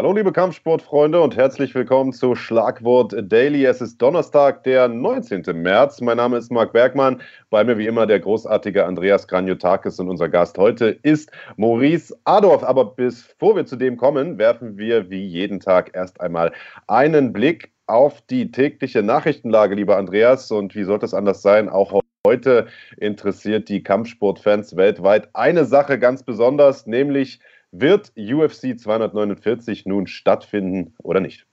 Hallo liebe Kampfsportfreunde und herzlich willkommen zu Schlagwort Daily. Es ist Donnerstag, der 19. März. Mein Name ist Marc Bergmann. Bei mir wie immer der großartige Andreas Graniotakis und unser Gast heute ist Maurice Adorf. Aber bevor wir zu dem kommen, werfen wir wie jeden Tag erst einmal einen Blick auf die tägliche Nachrichtenlage, lieber Andreas. Und wie sollte es anders sein? Auch heute interessiert die Kampfsportfans weltweit eine Sache ganz besonders, nämlich wird UFC 249 nun stattfinden oder nicht?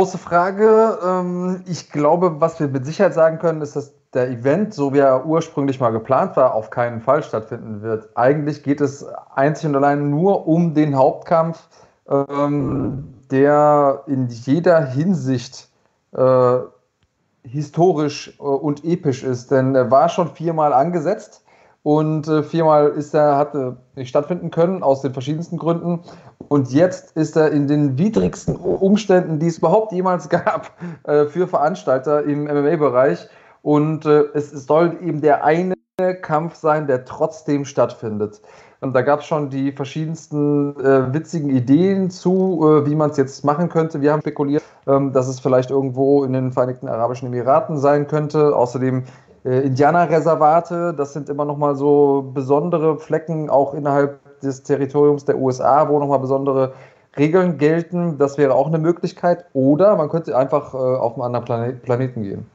Große Frage. Ähm, ich glaube, was wir mit Sicherheit sagen können, ist, dass der Event, so wie er ursprünglich mal geplant war, auf keinen Fall stattfinden wird. Eigentlich geht es einzig und allein nur um den Hauptkampf, ähm, der in jeder Hinsicht äh, historisch äh, und episch ist. Denn er war schon viermal angesetzt und äh, viermal ist er, hat äh, nicht stattfinden können, aus den verschiedensten Gründen. Und jetzt ist er in den widrigsten Umständen, die es überhaupt jemals gab, äh, für Veranstalter im MMA-Bereich. Und äh, es soll eben der eine Kampf sein, der trotzdem stattfindet. Und da gab es schon die verschiedensten äh, witzigen Ideen zu, äh, wie man es jetzt machen könnte. Wir haben spekuliert, ähm, dass es vielleicht irgendwo in den Vereinigten Arabischen Emiraten sein könnte. Außerdem äh, Indianerreservate, das sind immer nochmal so besondere Flecken, auch innerhalb des Territoriums der USA, wo nochmal besondere Regeln gelten. Das wäre auch eine Möglichkeit. Oder man könnte einfach äh, auf einen anderen Planet, Planeten gehen.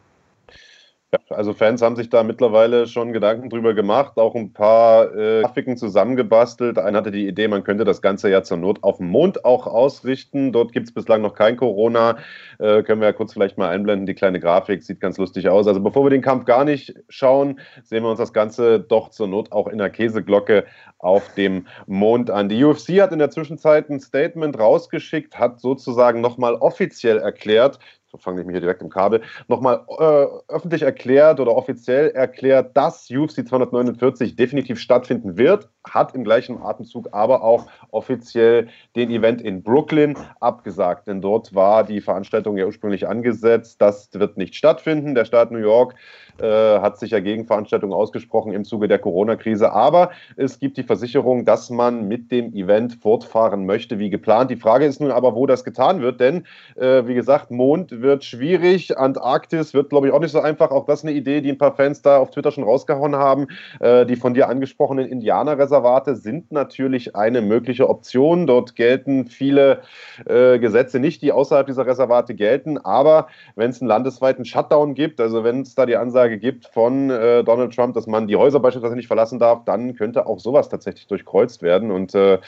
Also Fans haben sich da mittlerweile schon Gedanken drüber gemacht, auch ein paar äh, Grafiken zusammengebastelt. Einer hatte die Idee, man könnte das Ganze ja zur Not auf dem Mond auch ausrichten. Dort gibt es bislang noch kein Corona. Äh, können wir ja kurz vielleicht mal einblenden. Die kleine Grafik sieht ganz lustig aus. Also bevor wir den Kampf gar nicht schauen, sehen wir uns das Ganze doch zur Not auch in der Käseglocke auf dem Mond an. Die UFC hat in der Zwischenzeit ein Statement rausgeschickt, hat sozusagen nochmal offiziell erklärt, fange ich mich hier direkt im Kabel, nochmal äh, öffentlich erklärt oder offiziell erklärt, dass UFC 249 definitiv stattfinden wird, hat im gleichen Atemzug aber auch offiziell den Event in Brooklyn abgesagt, denn dort war die Veranstaltung ja ursprünglich angesetzt. Das wird nicht stattfinden. Der Staat New York äh, hat sich ja gegen Veranstaltungen ausgesprochen im Zuge der Corona-Krise. Aber es gibt die Versicherung, dass man mit dem Event fortfahren möchte wie geplant. Die Frage ist nun aber, wo das getan wird, denn äh, wie gesagt, Mond wird schwierig, Antarktis wird, glaube ich, auch nicht so einfach. Auch das eine Idee, die ein paar Fans da auf Twitter schon rausgehauen haben. Äh, die von dir angesprochenen Indianerreservate sind natürlich eine mögliche Option. Dort gelten viele äh, Gesetze nicht, die außerhalb dieser Reservate gelten. Aber wenn es einen landesweiten Shutdown gibt, also wenn es da die Ansage Aussage gibt von äh, Donald Trump, dass man die Häuser beispielsweise nicht verlassen darf, dann könnte auch sowas tatsächlich durchkreuzt werden. Und äh,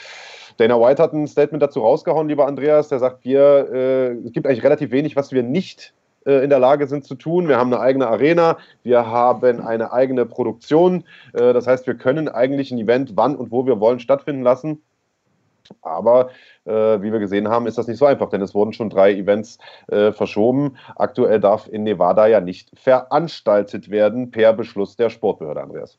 Dana White hat ein Statement dazu rausgehauen, lieber Andreas, der sagt, wir, äh, es gibt eigentlich relativ wenig, was wir nicht äh, in der Lage sind zu tun. Wir haben eine eigene Arena, wir haben eine eigene Produktion. Äh, das heißt, wir können eigentlich ein Event wann und wo wir wollen stattfinden lassen. Aber wie wir gesehen haben, ist das nicht so einfach, denn es wurden schon drei Events äh, verschoben. Aktuell darf in Nevada ja nicht veranstaltet werden per Beschluss der Sportbehörde, Andreas.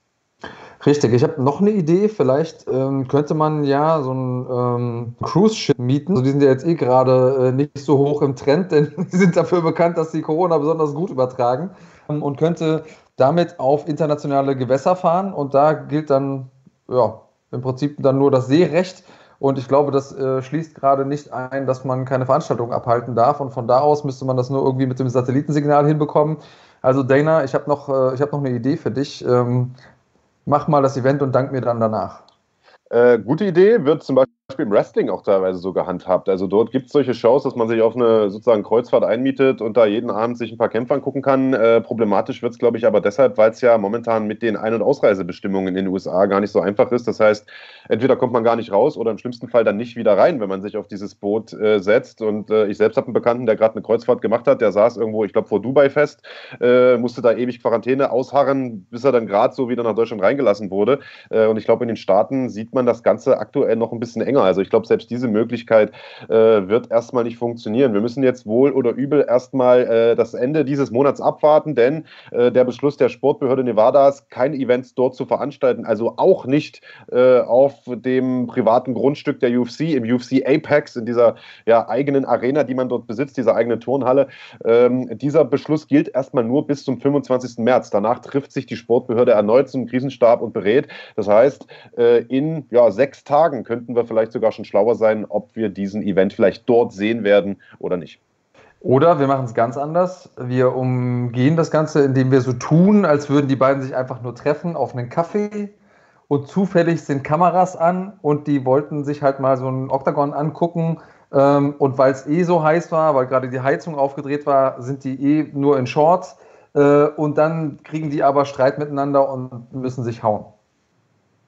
Richtig, ich habe noch eine Idee. Vielleicht ähm, könnte man ja so ein ähm, Cruise-Ship mieten. Also die sind ja jetzt eh gerade äh, nicht so hoch im Trend, denn die sind dafür bekannt, dass sie Corona besonders gut übertragen ähm, und könnte damit auf internationale Gewässer fahren. Und da gilt dann ja im Prinzip dann nur das Seerecht. Und ich glaube, das äh, schließt gerade nicht ein, dass man keine Veranstaltung abhalten darf. Und von da aus müsste man das nur irgendwie mit dem Satellitensignal hinbekommen. Also Dana, ich habe noch, äh, hab noch eine Idee für dich. Ähm, mach mal das Event und dank mir dann danach. Äh, gute Idee, wird zum Beispiel im Wrestling auch teilweise so gehandhabt. Also dort gibt es solche Shows, dass man sich auf eine sozusagen Kreuzfahrt einmietet und da jeden Abend sich ein paar Kämpfe angucken kann. Äh, problematisch wird es, glaube ich, aber deshalb, weil es ja momentan mit den Ein- und Ausreisebestimmungen in den USA gar nicht so einfach ist. Das heißt, entweder kommt man gar nicht raus oder im schlimmsten Fall dann nicht wieder rein, wenn man sich auf dieses Boot äh, setzt. Und äh, ich selbst habe einen Bekannten, der gerade eine Kreuzfahrt gemacht hat, der saß irgendwo, ich glaube, vor Dubai fest, äh, musste da ewig Quarantäne ausharren, bis er dann gerade so wieder nach Deutschland reingelassen wurde. Äh, und ich glaube, in den Staaten sieht man das Ganze aktuell noch ein bisschen enger länger. Also ich glaube, selbst diese Möglichkeit äh, wird erstmal nicht funktionieren. Wir müssen jetzt wohl oder übel erstmal äh, das Ende dieses Monats abwarten, denn äh, der Beschluss der Sportbehörde Nevadas, keine Events dort zu veranstalten, also auch nicht äh, auf dem privaten Grundstück der UFC, im UFC Apex, in dieser ja, eigenen Arena, die man dort besitzt, dieser eigenen Turnhalle. Ähm, dieser Beschluss gilt erstmal nur bis zum 25. März. Danach trifft sich die Sportbehörde erneut zum Krisenstab und berät. Das heißt, äh, in ja, sechs Tagen könnten wir vielleicht vielleicht sogar schon schlauer sein, ob wir diesen Event vielleicht dort sehen werden oder nicht. Oder wir machen es ganz anders. Wir umgehen das Ganze, indem wir so tun, als würden die beiden sich einfach nur treffen auf einen Kaffee und zufällig sind Kameras an und die wollten sich halt mal so ein Oktagon angucken. Ähm, und weil es eh so heiß war, weil gerade die Heizung aufgedreht war, sind die eh nur in Shorts. Äh, und dann kriegen die aber Streit miteinander und müssen sich hauen.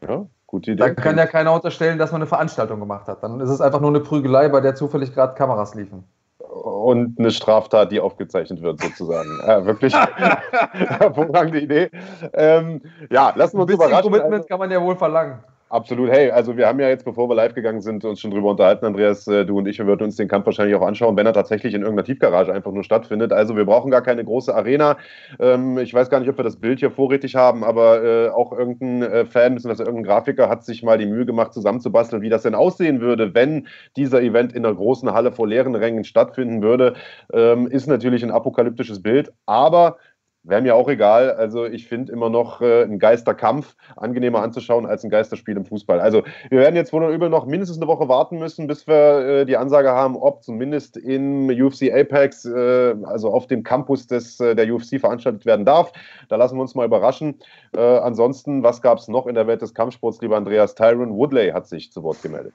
Ja, gute Idee. Da kann ja keiner unterstellen, dass man eine Veranstaltung gemacht hat. Dann ist es einfach nur eine Prügelei, bei der zufällig gerade Kameras liefen und eine Straftat, die aufgezeichnet wird, sozusagen. Äh, wirklich hervorragende Idee. Ähm, ja, lassen wir uns Ein bisschen überraschen. Commitment also, kann man ja wohl verlangen. Absolut. Hey, also wir haben ja jetzt, bevor wir live gegangen sind, uns schon drüber unterhalten, Andreas, äh, du und ich, wir würden uns den Kampf wahrscheinlich auch anschauen, wenn er tatsächlich in irgendeiner Tiefgarage einfach nur stattfindet. Also wir brauchen gar keine große Arena. Ähm, ich weiß gar nicht, ob wir das Bild hier vorrätig haben, aber äh, auch irgendein äh, Fan, bzw. irgendein Grafiker hat sich mal die Mühe gemacht, zusammenzubasteln, wie das denn aussehen würde, wenn dieser Event in einer großen Halle vor leeren Rängen stattfinden würde. Ähm, ist natürlich ein apokalyptisches Bild, aber Wäre mir auch egal. Also ich finde immer noch äh, einen Geisterkampf angenehmer anzuschauen als ein Geisterspiel im Fußball. Also wir werden jetzt wohl übel noch mindestens eine Woche warten müssen, bis wir äh, die Ansage haben, ob zumindest im UFC Apex, äh, also auf dem Campus des, äh, der UFC veranstaltet werden darf. Da lassen wir uns mal überraschen. Äh, ansonsten, was gab es noch in der Welt des Kampfsports, lieber Andreas? Tyron Woodley hat sich zu Wort gemeldet.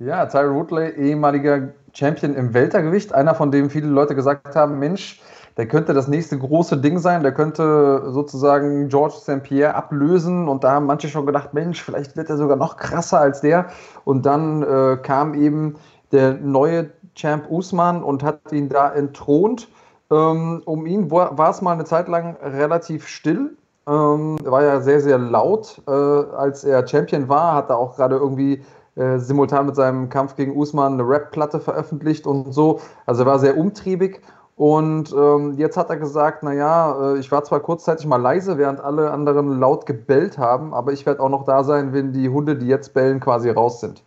Ja, Tyron Woodley, ehemaliger Champion im Weltergewicht, einer von dem viele Leute gesagt haben, Mensch, der könnte das nächste große Ding sein, der könnte sozusagen George St. Pierre ablösen und da haben manche schon gedacht, Mensch, vielleicht wird er sogar noch krasser als der. Und dann äh, kam eben der neue Champ Usman und hat ihn da entthront. Ähm, um ihn war es mal eine Zeit lang relativ still. Ähm, war ja sehr, sehr laut, äh, als er Champion war, hat er auch gerade irgendwie äh, simultan mit seinem Kampf gegen Usman eine Rap-Platte veröffentlicht und so. Also er war sehr umtriebig und ähm, jetzt hat er gesagt, naja, äh, ich war zwar kurzzeitig mal leise, während alle anderen laut gebellt haben, aber ich werde auch noch da sein, wenn die Hunde, die jetzt bellen, quasi raus sind.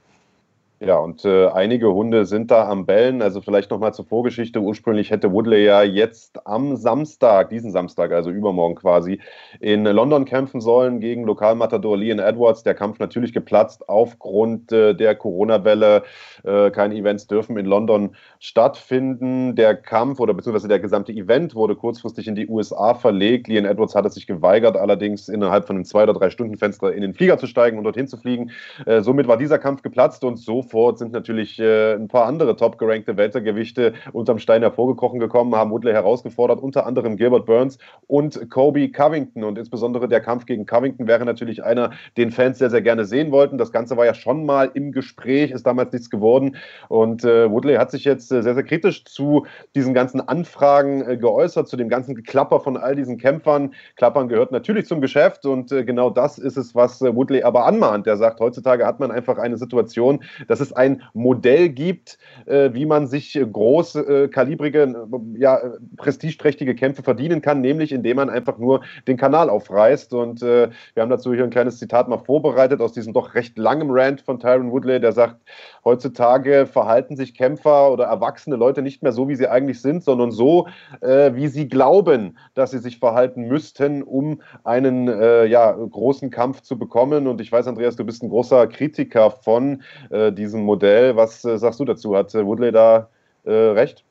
Ja, und äh, einige Hunde sind da am Bellen. Also vielleicht nochmal zur Vorgeschichte. Ursprünglich hätte Woodley ja jetzt am Samstag, diesen Samstag, also übermorgen quasi, in London kämpfen sollen gegen Lokalmatador Leon Edwards. Der Kampf natürlich geplatzt aufgrund äh, der Corona-Welle. Äh, keine Events dürfen in London stattfinden. Der Kampf oder beziehungsweise der gesamte Event wurde kurzfristig in die USA verlegt. Leon Edwards hatte sich geweigert, allerdings innerhalb von einem zwei- oder drei Stunden Fenster in den Flieger zu steigen und dorthin zu fliegen. Äh, somit war dieser Kampf geplatzt und so sofort sind natürlich äh, ein paar andere top gerankte Weltergewichte unterm Stein hervorgekrochen gekommen, haben Woodley herausgefordert, unter anderem Gilbert Burns und Kobe Covington. Und insbesondere der Kampf gegen Covington wäre natürlich einer, den Fans sehr, sehr gerne sehen wollten. Das Ganze war ja schon mal im Gespräch, ist damals nichts geworden. Und äh, Woodley hat sich jetzt äh, sehr, sehr kritisch zu diesen ganzen Anfragen äh, geäußert, zu dem ganzen Geklapper von all diesen Kämpfern. Klappern gehört natürlich zum Geschäft und äh, genau das ist es, was äh, Woodley aber anmahnt. Der sagt, heutzutage hat man einfach eine Situation, dass dass es ein Modell gibt, äh, wie man sich großkalibrige, äh, ja, prestigeträchtige Kämpfe verdienen kann, nämlich indem man einfach nur den Kanal aufreißt. Und äh, wir haben dazu hier ein kleines Zitat mal vorbereitet aus diesem doch recht langem Rant von Tyron Woodley, der sagt, heutzutage verhalten sich Kämpfer oder erwachsene Leute nicht mehr so, wie sie eigentlich sind, sondern so, äh, wie sie glauben, dass sie sich verhalten müssten, um einen äh, ja, großen Kampf zu bekommen. Und ich weiß, Andreas, du bist ein großer Kritiker von äh, diesem Modell. Was äh, sagst du dazu? Hat äh, Woodley da äh, recht?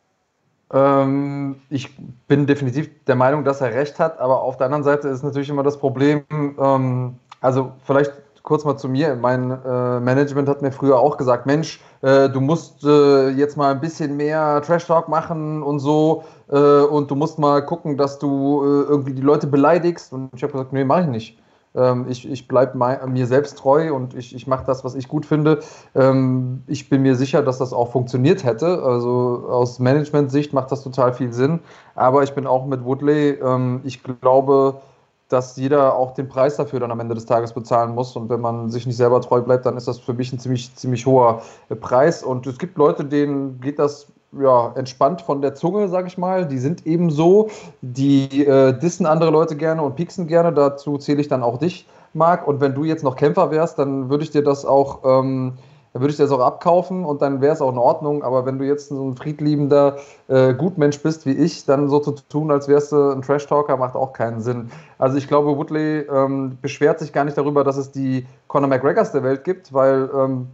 Ähm, ich bin definitiv der Meinung, dass er recht hat, aber auf der anderen Seite ist natürlich immer das Problem, ähm, also vielleicht kurz mal zu mir. Mein äh, Management hat mir früher auch gesagt, Mensch, äh, du musst äh, jetzt mal ein bisschen mehr Trash Talk machen und so und du musst mal gucken, dass du irgendwie die Leute beleidigst. Und ich habe gesagt, nee, mache ich nicht. Ähm, ich ich bleibe mir selbst treu und ich, ich mache das, was ich gut finde. Ähm, ich bin mir sicher, dass das auch funktioniert hätte. Also aus Management-Sicht macht das total viel Sinn. Aber ich bin auch mit Woodley. Ähm, ich glaube, dass jeder auch den Preis dafür dann am Ende des Tages bezahlen muss. Und wenn man sich nicht selber treu bleibt, dann ist das für mich ein ziemlich, ziemlich hoher Preis. Und es gibt Leute, denen geht das ja, entspannt von der Zunge, sag ich mal. Die sind eben so, die äh, dissen andere Leute gerne und pieksen gerne. Dazu zähle ich dann auch dich, Marc. Und wenn du jetzt noch Kämpfer wärst, dann würde ich dir das auch, ähm, würde ich dir das auch abkaufen und dann wäre es auch in Ordnung. Aber wenn du jetzt so ein friedliebender äh, Gutmensch bist wie ich, dann so zu tun, als wärst du ein Trash-Talker, macht auch keinen Sinn. Also ich glaube, Woodley ähm, beschwert sich gar nicht darüber, dass es die Conor McGregors der Welt gibt, weil ähm,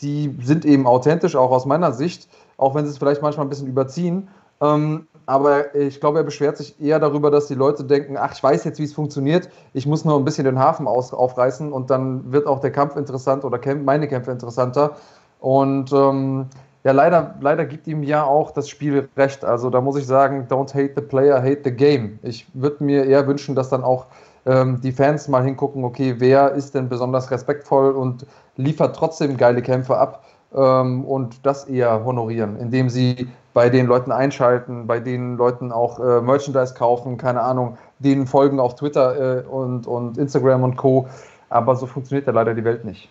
die sind eben authentisch, auch aus meiner Sicht, auch wenn sie es vielleicht manchmal ein bisschen überziehen. Ähm, aber ich glaube, er beschwert sich eher darüber, dass die Leute denken, ach, ich weiß jetzt, wie es funktioniert, ich muss nur ein bisschen den Hafen aus, aufreißen und dann wird auch der Kampf interessant oder meine Kämpfe interessanter. Und ähm, ja, leider, leider gibt ihm ja auch das Spiel recht. Also da muss ich sagen, don't hate the player, hate the game. Ich würde mir eher wünschen, dass dann auch ähm, die Fans mal hingucken, okay, wer ist denn besonders respektvoll und liefert trotzdem geile Kämpfe ab ähm, und das eher honorieren, indem sie bei den Leuten einschalten, bei den Leuten auch äh, Merchandise kaufen, keine Ahnung, denen folgen auf Twitter äh, und, und Instagram und Co. Aber so funktioniert ja leider die Welt nicht.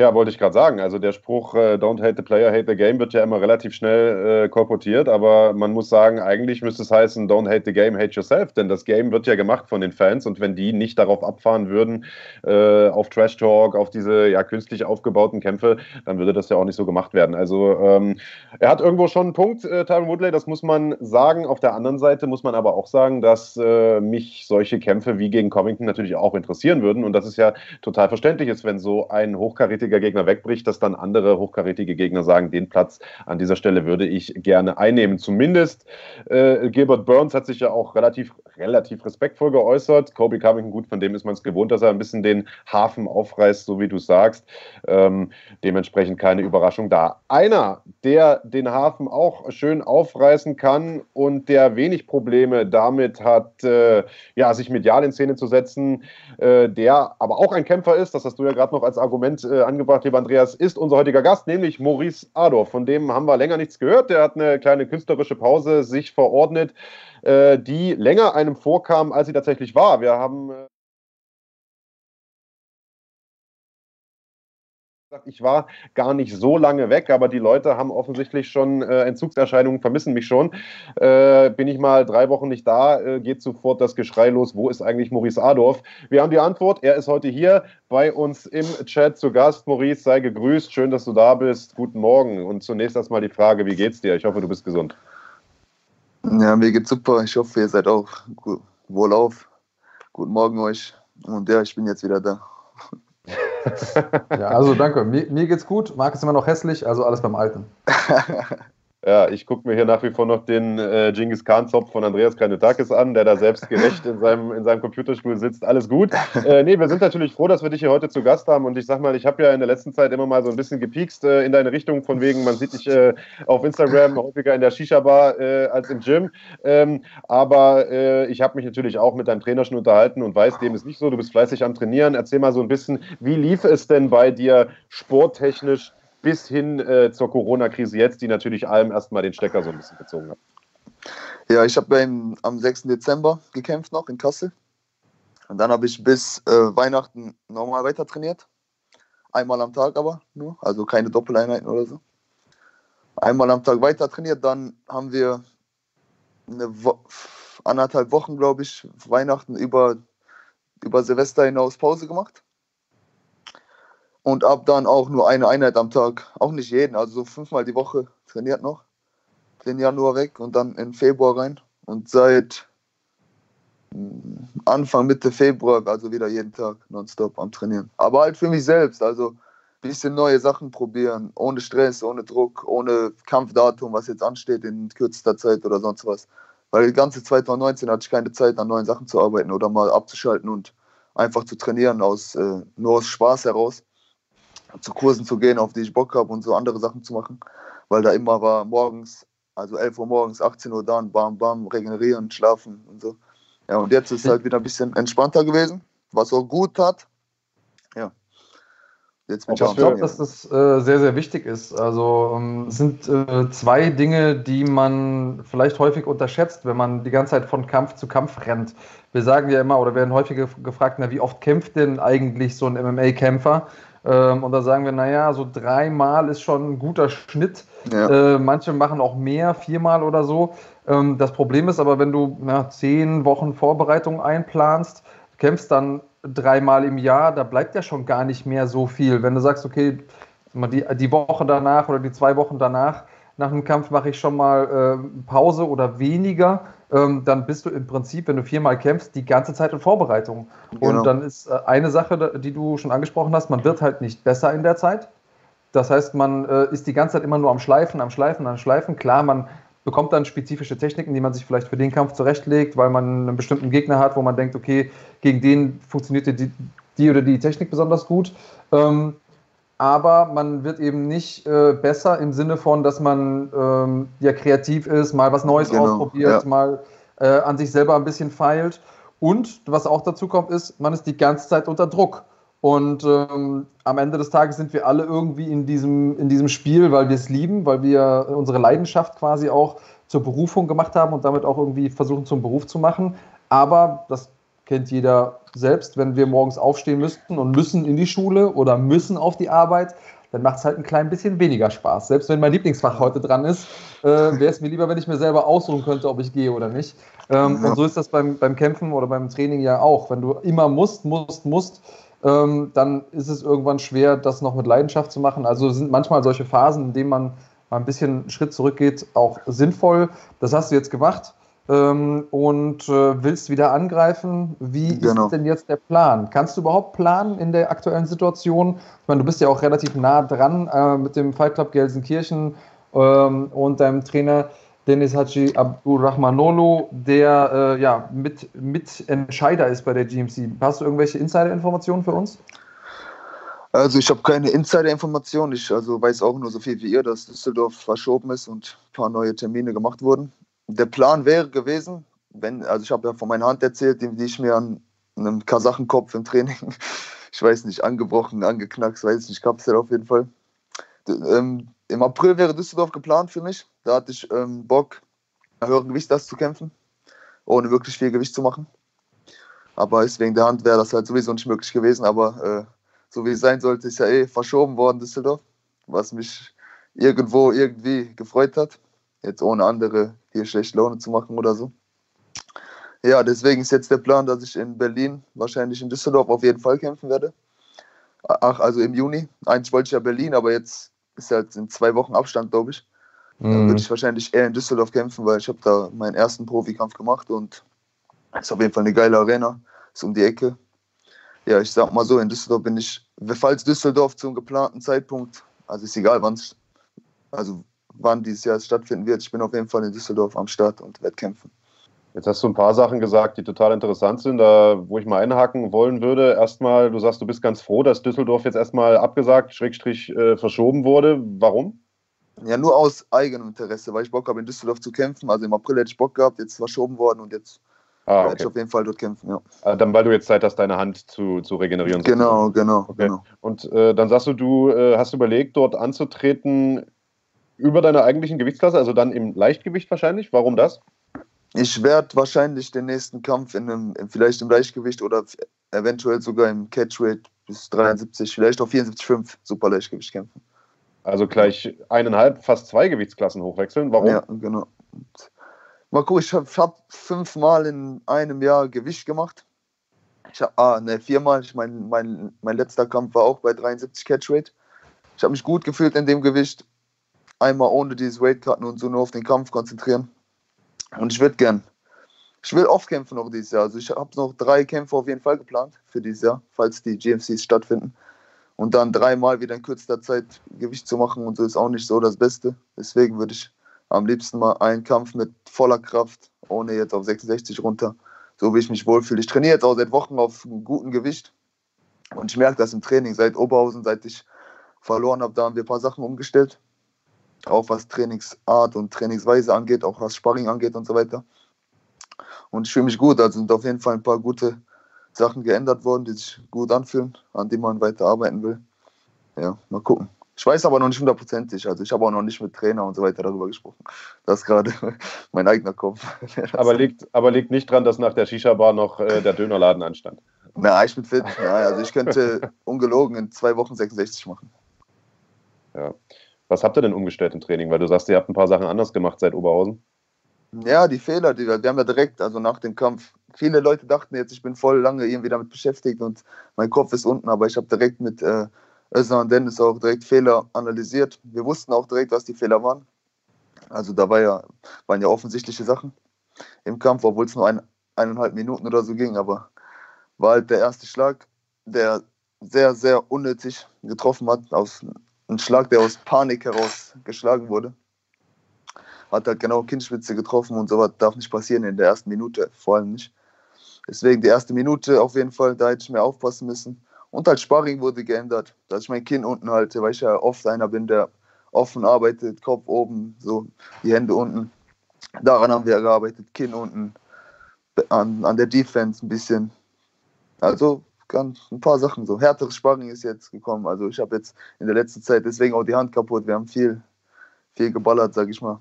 Ja, wollte ich gerade sagen. Also der Spruch äh, Don't hate the player, hate the game wird ja immer relativ schnell äh, kolportiert, aber man muss sagen, eigentlich müsste es heißen Don't hate the game, hate yourself, denn das Game wird ja gemacht von den Fans und wenn die nicht darauf abfahren würden, äh, auf Trash Talk, auf diese ja künstlich aufgebauten Kämpfe, dann würde das ja auch nicht so gemacht werden. Also ähm, er hat irgendwo schon einen Punkt, äh, Tyron Woodley, das muss man sagen. Auf der anderen Seite muss man aber auch sagen, dass äh, mich solche Kämpfe wie gegen Covington natürlich auch interessieren würden und das ist ja total verständlich ist, wenn so ein hochkarätiger hochkarätiger Gegner wegbricht, dass dann andere hochkarätige Gegner sagen, den Platz an dieser Stelle würde ich gerne einnehmen. Zumindest äh, Gilbert Burns hat sich ja auch relativ, relativ respektvoll geäußert. Kobe Covington, gut, von dem ist man es gewohnt, dass er ein bisschen den Hafen aufreißt, so wie du sagst. Ähm, dementsprechend keine Überraschung da. Einer, der den Hafen auch schön aufreißen kann und der wenig Probleme damit hat, äh, ja, sich medial in Szene zu setzen, äh, der aber auch ein Kämpfer ist, das hast du ja gerade noch als Argument äh, angebracht, lieber Andreas, ist unser heutiger Gast, nämlich Maurice Adorf. Von dem haben wir länger nichts gehört. Der hat eine kleine künstlerische Pause sich verordnet, äh, die länger einem vorkam, als sie tatsächlich war. Wir haben äh, ich war gar nicht so lange weg, aber die Leute haben offensichtlich schon äh, Entzugserscheinungen, vermissen mich schon. Äh, bin ich mal drei Wochen nicht da, äh, geht sofort das Geschrei los, wo ist eigentlich Maurice Adorf? Wir haben die Antwort, er ist heute hier bei uns im Chat zu Gast. Maurice, sei gegrüßt, schön, dass du da bist. Guten Morgen und zunächst erstmal die Frage, wie geht's dir? Ich hoffe, du bist gesund. Ja, mir geht's super. Ich hoffe, ihr seid auch wohlauf. Guten Morgen euch. Und ja, ich bin jetzt wieder da. Ja, also danke. Mir, mir geht's gut. Marc ist immer noch hässlich, also alles beim Alten. Ja, ich gucke mir hier nach wie vor noch den äh, Genghis Khan-Zopf von Andreas Kanetakis an, der da selbst gerecht in seinem, in seinem Computerspiel sitzt. Alles gut. Äh, nee, wir sind natürlich froh, dass wir dich hier heute zu Gast haben. Und ich sag mal, ich habe ja in der letzten Zeit immer mal so ein bisschen gepiekst äh, in deine Richtung, von wegen, man sieht dich äh, auf Instagram häufiger in der Shisha-Bar äh, als im Gym. Ähm, aber äh, ich habe mich natürlich auch mit deinem Trainer schon unterhalten und weiß, dem ist nicht so. Du bist fleißig am Trainieren. Erzähl mal so ein bisschen, wie lief es denn bei dir sporttechnisch? Bis hin äh, zur Corona-Krise jetzt, die natürlich allem erstmal den Stecker so ein bisschen gezogen hat. Ja, ich habe am 6. Dezember gekämpft noch in Kassel. Und dann habe ich bis äh, Weihnachten normal weiter trainiert. Einmal am Tag aber nur, also keine Doppeleinheiten oder so. Einmal am Tag weiter trainiert, dann haben wir eine Wo anderthalb Wochen, glaube ich, Weihnachten über, über Silvester hinaus Pause gemacht und ab dann auch nur eine Einheit am Tag. Auch nicht jeden, also so fünfmal die Woche trainiert noch. Den Januar weg und dann in Februar rein. Und seit hm, Anfang, Mitte Februar, also wieder jeden Tag nonstop am Trainieren. Aber halt für mich selbst, also ein bisschen neue Sachen probieren, ohne Stress, ohne Druck, ohne Kampfdatum, was jetzt ansteht in kürzester Zeit oder sonst was. Weil die ganze 2019 hatte ich keine Zeit, an neuen Sachen zu arbeiten oder mal abzuschalten und einfach zu trainieren, aus, äh, nur aus Spaß heraus zu Kursen zu gehen, auf die ich Bock habe und so andere Sachen zu machen, weil da immer war morgens, also 11 Uhr morgens, 18 Uhr da und bam, bam, regenerieren, schlafen und so. Ja, und jetzt ist es halt wieder ein bisschen entspannter gewesen, was auch gut hat. Ja. Jetzt bin ich ich glaube, dass das äh, sehr, sehr wichtig ist. Also ähm, es sind äh, zwei Dinge, die man vielleicht häufig unterschätzt, wenn man die ganze Zeit von Kampf zu Kampf rennt. Wir sagen ja immer oder werden häufig gefragt, na, wie oft kämpft denn eigentlich so ein MMA-Kämpfer? Ähm, und da sagen wir, naja, so dreimal ist schon ein guter Schnitt. Ja. Äh, manche machen auch mehr, viermal oder so. Ähm, das Problem ist aber, wenn du na, zehn Wochen Vorbereitung einplanst, kämpfst dann dreimal im Jahr, da bleibt ja schon gar nicht mehr so viel. Wenn du sagst, okay, die, die Woche danach oder die zwei Wochen danach, nach dem Kampf mache ich schon mal äh, Pause oder weniger, ähm, dann bist du im Prinzip, wenn du viermal kämpfst, die ganze Zeit in Vorbereitung. Genau. Und dann ist äh, eine Sache, die du schon angesprochen hast, man wird halt nicht besser in der Zeit. Das heißt, man äh, ist die ganze Zeit immer nur am Schleifen, am Schleifen, am Schleifen. Klar, man bekommt dann spezifische Techniken, die man sich vielleicht für den Kampf zurechtlegt, weil man einen bestimmten Gegner hat, wo man denkt, okay, gegen den funktioniert die, die oder die Technik besonders gut. Ähm, aber man wird eben nicht äh, besser im Sinne von, dass man ähm, ja kreativ ist, mal was Neues genau, ausprobiert, ja. mal äh, an sich selber ein bisschen feilt. Und was auch dazu kommt, ist, man ist die ganze Zeit unter Druck. Und ähm, am Ende des Tages sind wir alle irgendwie in diesem, in diesem Spiel, weil wir es lieben, weil wir unsere Leidenschaft quasi auch zur Berufung gemacht haben und damit auch irgendwie versuchen zum Beruf zu machen. Aber das kennt jeder selbst, wenn wir morgens aufstehen müssten und müssen in die Schule oder müssen auf die Arbeit, dann macht es halt ein klein bisschen weniger Spaß. Selbst wenn mein Lieblingsfach heute dran ist, äh, wäre es mir lieber, wenn ich mir selber aussuchen könnte, ob ich gehe oder nicht. Ähm, ja. Und so ist das beim, beim Kämpfen oder beim Training ja auch. Wenn du immer musst, musst, musst, ähm, dann ist es irgendwann schwer, das noch mit Leidenschaft zu machen. Also sind manchmal solche Phasen, in denen man mal ein bisschen einen Schritt zurückgeht, auch sinnvoll. Das hast du jetzt gemacht ähm, und äh, willst wieder angreifen. Wie genau. ist denn jetzt der Plan? Kannst du überhaupt planen in der aktuellen Situation? Ich meine, du bist ja auch relativ nah dran äh, mit dem Fight Club Gelsenkirchen ähm, und deinem Trainer Dennis Haji Abdurrahmanolo, der äh, ja mit, Mitentscheider ist bei der GMC. Hast du irgendwelche Insider-Informationen für uns? Also ich habe keine Insider-Informationen. Ich also weiß auch nur so viel wie ihr, dass Düsseldorf verschoben ist und ein paar neue Termine gemacht wurden der Plan wäre gewesen, wenn, also ich habe ja von meiner Hand erzählt, die, die ich mir an einem Kasachenkopf im Training, ich weiß nicht, angebrochen, angeknackst, weiß nicht, Kapsel auf jeden Fall. Ähm, Im April wäre Düsseldorf geplant für mich. Da hatte ich ähm, Bock, höheren Gewicht das zu kämpfen, ohne wirklich viel Gewicht zu machen. Aber ist wegen der Hand wäre das halt sowieso nicht möglich gewesen. Aber äh, so wie es sein sollte, ist ja eh verschoben worden, Düsseldorf, was mich irgendwo irgendwie gefreut hat. Jetzt ohne andere hier schlecht Laune zu machen oder so. Ja, deswegen ist jetzt der Plan, dass ich in Berlin, wahrscheinlich in Düsseldorf auf jeden Fall kämpfen werde. Ach, also im Juni. Eigentlich wollte ich ja Berlin, aber jetzt ist halt in zwei Wochen Abstand, glaube ich. Mhm. Dann würde ich wahrscheinlich eher in Düsseldorf kämpfen, weil ich habe da meinen ersten Profikampf gemacht und es ist auf jeden Fall eine geile Arena. Ist um die Ecke. Ja, ich sag mal so, in Düsseldorf bin ich, falls Düsseldorf zum geplanten Zeitpunkt, also ist egal wann es, also wann dieses Jahr stattfinden wird. Ich bin auf jeden Fall in Düsseldorf am Start und werde kämpfen. Jetzt hast du ein paar Sachen gesagt, die total interessant sind, da wo ich mal einhaken wollen würde. Erstmal, du sagst, du bist ganz froh, dass Düsseldorf jetzt erstmal abgesagt, Schrägstrich äh, verschoben wurde. Warum? Ja, nur aus eigenem Interesse, weil ich Bock habe, in Düsseldorf zu kämpfen. Also im April hätte ich Bock gehabt, jetzt verschoben worden und jetzt ah, okay. werde ich auf jeden Fall dort kämpfen. Ja. Ah, dann, weil du jetzt Zeit hast, deine Hand zu, zu regenerieren. Genau, genau, okay. genau. Und äh, dann sagst du, du äh, hast überlegt, dort anzutreten über deiner eigentlichen Gewichtsklasse, also dann im Leichtgewicht wahrscheinlich. Warum das? Ich werde wahrscheinlich den nächsten Kampf in einem, vielleicht im Leichtgewicht oder eventuell sogar im Catchweight bis 73, vielleicht auch 74,5 super Leichtgewicht kämpfen. Also gleich eineinhalb, fast zwei Gewichtsklassen hochwechseln. Warum? Ja, genau. Mal gucken, ich habe hab fünfmal in einem Jahr Gewicht gemacht. Ich hab, ah, ne, viermal. Ich mein, mein, mein letzter Kampf war auch bei 73 Catchweight. Ich habe mich gut gefühlt in dem Gewicht einmal ohne dieses Weightcutten und so nur auf den Kampf konzentrieren. Und ich würde gern, ich will oft kämpfen noch dieses Jahr. Also ich habe noch drei Kämpfe auf jeden Fall geplant für dieses Jahr, falls die GMCs stattfinden. Und dann dreimal wieder in kürzester Zeit Gewicht zu machen und so ist auch nicht so das Beste. Deswegen würde ich am liebsten mal einen Kampf mit voller Kraft, ohne jetzt auf 66 runter, so wie ich mich wohlfühle. Ich trainiere jetzt auch seit Wochen auf guten Gewicht und ich merke das im Training seit Oberhausen, seit ich verloren habe, da haben wir ein paar Sachen umgestellt auch was Trainingsart und Trainingsweise angeht, auch was Sparring angeht und so weiter. Und ich fühle mich gut, also sind auf jeden Fall ein paar gute Sachen geändert worden, die sich gut anfühlen, an denen man weiter arbeiten will. Ja, mal gucken. Ich weiß aber noch nicht hundertprozentig, also ich habe auch noch nicht mit Trainer und so weiter darüber gesprochen. Das ist gerade mein eigener Kopf. aber liegt, aber liegt nicht dran, dass nach der Shisha-Bar noch äh, der Dönerladen anstand? Na, ich bin fit. Ja, also ich könnte ungelogen in zwei Wochen 66 machen. Ja. Was habt ihr denn umgestellt im Training? Weil du sagst, ihr habt ein paar Sachen anders gemacht seit Oberhausen. Ja, die Fehler, die wir, wir haben ja direkt, also nach dem Kampf, viele Leute dachten jetzt, ich bin voll lange irgendwie damit beschäftigt und mein Kopf ist unten, aber ich habe direkt mit äh, Özner und Dennis auch direkt Fehler analysiert. Wir wussten auch direkt, was die Fehler waren. Also da war ja, waren ja offensichtliche Sachen im Kampf, obwohl es nur ein, eineinhalb Minuten oder so ging, aber war halt der erste Schlag, der sehr, sehr unnötig getroffen hat, aus ein Schlag, der aus Panik heraus geschlagen wurde. Hat halt genau Kinnspitze getroffen und sowas darf nicht passieren in der ersten Minute, vor allem nicht. Deswegen die erste Minute auf jeden Fall, da hätte ich mehr aufpassen müssen. Und halt Sparring wurde geändert, dass ich mein Kinn unten halte, weil ich ja oft einer bin, der offen arbeitet, Kopf oben, so die Hände unten. Daran haben wir gearbeitet, Kinn unten, an, an der Defense ein bisschen. Also ganz ein paar Sachen so. Härteres Sparring ist jetzt gekommen. Also ich habe jetzt in der letzten Zeit deswegen auch die Hand kaputt. Wir haben viel, viel geballert, sag ich mal.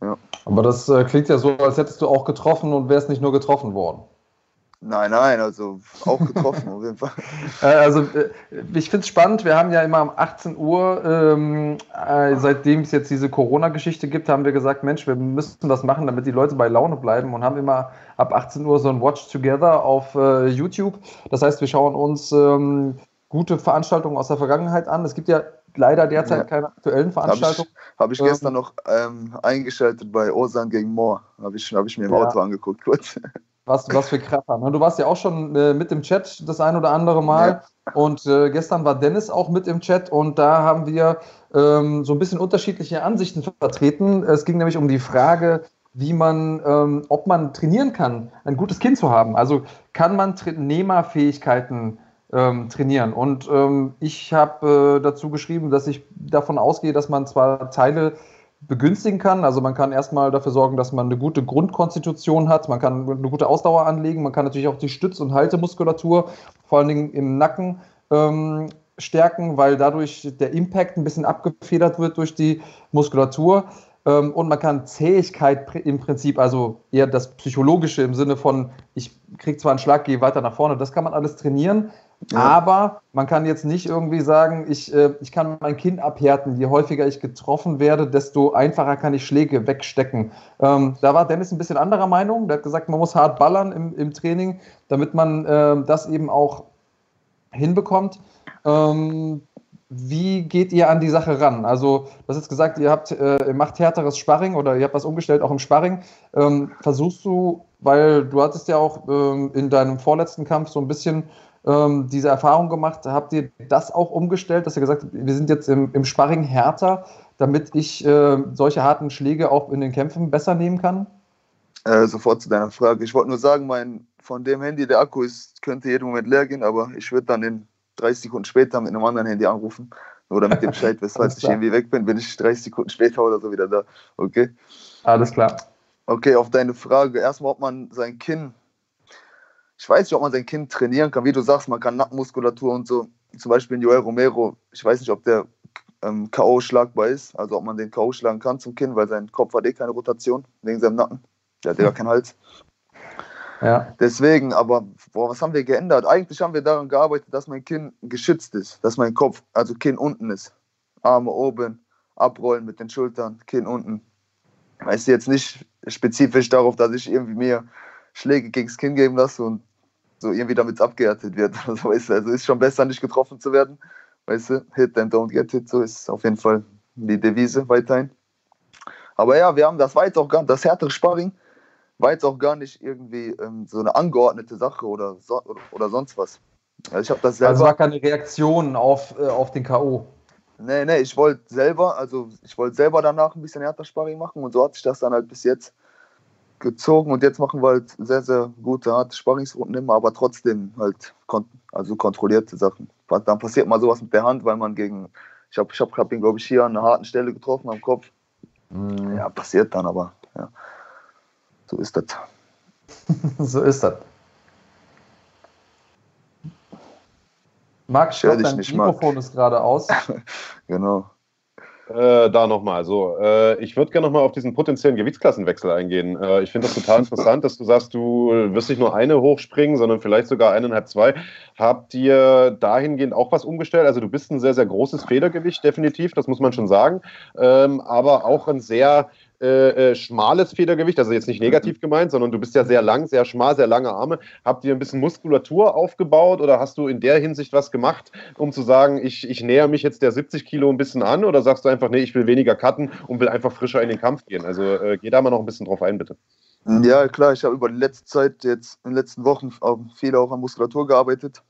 Ja. Aber das äh, klingt ja so, als hättest du auch getroffen und wärst nicht nur getroffen worden. Nein, nein, also auch getroffen auf jeden Fall. Äh, also äh, ich finde es spannend, wir haben ja immer um 18 Uhr, ähm, äh, seitdem es jetzt diese Corona-Geschichte gibt, haben wir gesagt, Mensch, wir müssen was machen, damit die Leute bei Laune bleiben und haben immer ab 18 Uhr so ein Watch Together auf äh, YouTube. Das heißt, wir schauen uns ähm, gute Veranstaltungen aus der Vergangenheit an. Es gibt ja leider derzeit ja. keine aktuellen Veranstaltungen. Habe ich, hab ich, gestern ähm, noch ähm, eingeschaltet bei Osan gegen Moore. Habe ich, hab ich mir im ja. Auto angeguckt kurz. Was, was für Kraffer. Ne? Du warst ja auch schon äh, mit im Chat das ein oder andere Mal. Ja. Und äh, gestern war Dennis auch mit im Chat und da haben wir ähm, so ein bisschen unterschiedliche Ansichten vertreten. Es ging nämlich um die Frage, wie man, ähm, ob man trainieren kann, ein gutes Kind zu haben. Also kann man Nehmerfähigkeiten ähm, trainieren. Und ähm, ich habe äh, dazu geschrieben, dass ich davon ausgehe, dass man zwar Teile begünstigen kann. Also man kann erstmal dafür sorgen, dass man eine gute Grundkonstitution hat, man kann eine gute Ausdauer anlegen, man kann natürlich auch die Stütz- und Haltemuskulatur, vor allen Dingen im Nacken, ähm, stärken, weil dadurch der Impact ein bisschen abgefedert wird durch die Muskulatur. Ähm, und man kann Zähigkeit im Prinzip, also eher das Psychologische im Sinne von, ich kriege zwar einen Schlag, gehe weiter nach vorne, das kann man alles trainieren. Aber man kann jetzt nicht irgendwie sagen, ich, äh, ich kann mein Kinn abhärten. Je häufiger ich getroffen werde, desto einfacher kann ich Schläge wegstecken. Ähm, da war Dennis ein bisschen anderer Meinung. Der hat gesagt, man muss hart ballern im, im Training, damit man äh, das eben auch hinbekommt. Ähm, wie geht ihr an die Sache ran? Also, du hast jetzt gesagt, ihr, habt, äh, ihr macht härteres Sparring oder ihr habt was umgestellt, auch im Sparring. Ähm, versuchst du, weil du hattest ja auch ähm, in deinem vorletzten Kampf so ein bisschen ähm, diese Erfahrung gemacht. Habt ihr das auch umgestellt, dass ihr gesagt habt, wir sind jetzt im, im Sparring härter, damit ich äh, solche harten Schläge auch in den Kämpfen besser nehmen kann? Äh, sofort zu deiner Frage. Ich wollte nur sagen, mein, von dem Handy, der Akku ist, könnte jeden Moment leer gehen, aber ich würde dann in 30 Sekunden später mit einem anderen Handy anrufen. Nur damit ihr Bescheid falls ich irgendwie weg bin, bin ich 30 Sekunden später oder so wieder da. Okay? Alles klar. Okay, auf deine Frage. Erstmal, ob man sein Kinn ich weiß nicht, ob man sein Kind trainieren kann. Wie du sagst, man kann Nackenmuskulatur und so. Zum Beispiel in Joel Romero, ich weiß nicht, ob der ähm, K.O. schlagbar ist, also ob man den K.O. schlagen kann zum Kind, weil sein Kopf hat eh keine Rotation wegen seinem Nacken. Der hat ja gar keinen Hals. Ja. Deswegen, aber boah, was haben wir geändert? Eigentlich haben wir daran gearbeitet, dass mein Kinn geschützt ist, dass mein Kopf, also Kinn unten ist. Arme oben, abrollen mit den Schultern, Kinn unten. Weißt du, jetzt nicht spezifisch darauf, dass ich irgendwie mir Schläge gegen das Kinn geben lasse und so irgendwie damit es abgehärtet wird. Also, weißt du, also ist schon besser, nicht getroffen zu werden. Weißt du, hit and don't get hit, so ist auf jeden Fall die Devise weiterhin. Aber ja, wir haben, das war jetzt auch gar das härtere Sparring war jetzt auch gar nicht irgendwie ähm, so eine angeordnete Sache oder, so, oder, oder, sonst was. Also ich habe das selber. Also war keine Reaktion auf, äh, auf den K.O. Nee, nee, ich wollte selber, also ich wollte selber danach ein bisschen härter Sparring machen und so hat sich das dann halt bis jetzt gezogen und jetzt machen wir halt sehr, sehr gute, harte Sparringsrunden immer, aber trotzdem halt kon also kontrollierte Sachen. Dann passiert mal sowas mit der Hand, weil man gegen, ich habe ich hab, hab ihn, glaube ich, hier an einer harten Stelle getroffen am Kopf. Mhm. Ja, passiert dann, aber ja, so ist das. so ist das. Max, dein Mikrofon Marc. ist gerade aus. genau. Äh, da nochmal. So, äh, ich würde gerne nochmal auf diesen potenziellen Gewichtsklassenwechsel eingehen. Äh, ich finde das total interessant, dass du sagst, du wirst nicht nur eine hochspringen, sondern vielleicht sogar eineinhalb, zwei. Habt ihr dahingehend auch was umgestellt? Also du bist ein sehr, sehr großes Federgewicht, definitiv, das muss man schon sagen. Ähm, aber auch ein sehr äh, äh, schmales Federgewicht, also jetzt nicht negativ gemeint, sondern du bist ja sehr lang, sehr schmal, sehr lange Arme. Habt ihr ein bisschen Muskulatur aufgebaut oder hast du in der Hinsicht was gemacht, um zu sagen, ich, ich näher mich jetzt der 70 Kilo ein bisschen an oder sagst du einfach, nee, ich will weniger cutten und will einfach frischer in den Kampf gehen? Also äh, geh da mal noch ein bisschen drauf ein, bitte. Ja, klar, ich habe über die letzte Zeit, jetzt in den letzten Wochen viel auch an Muskulatur gearbeitet.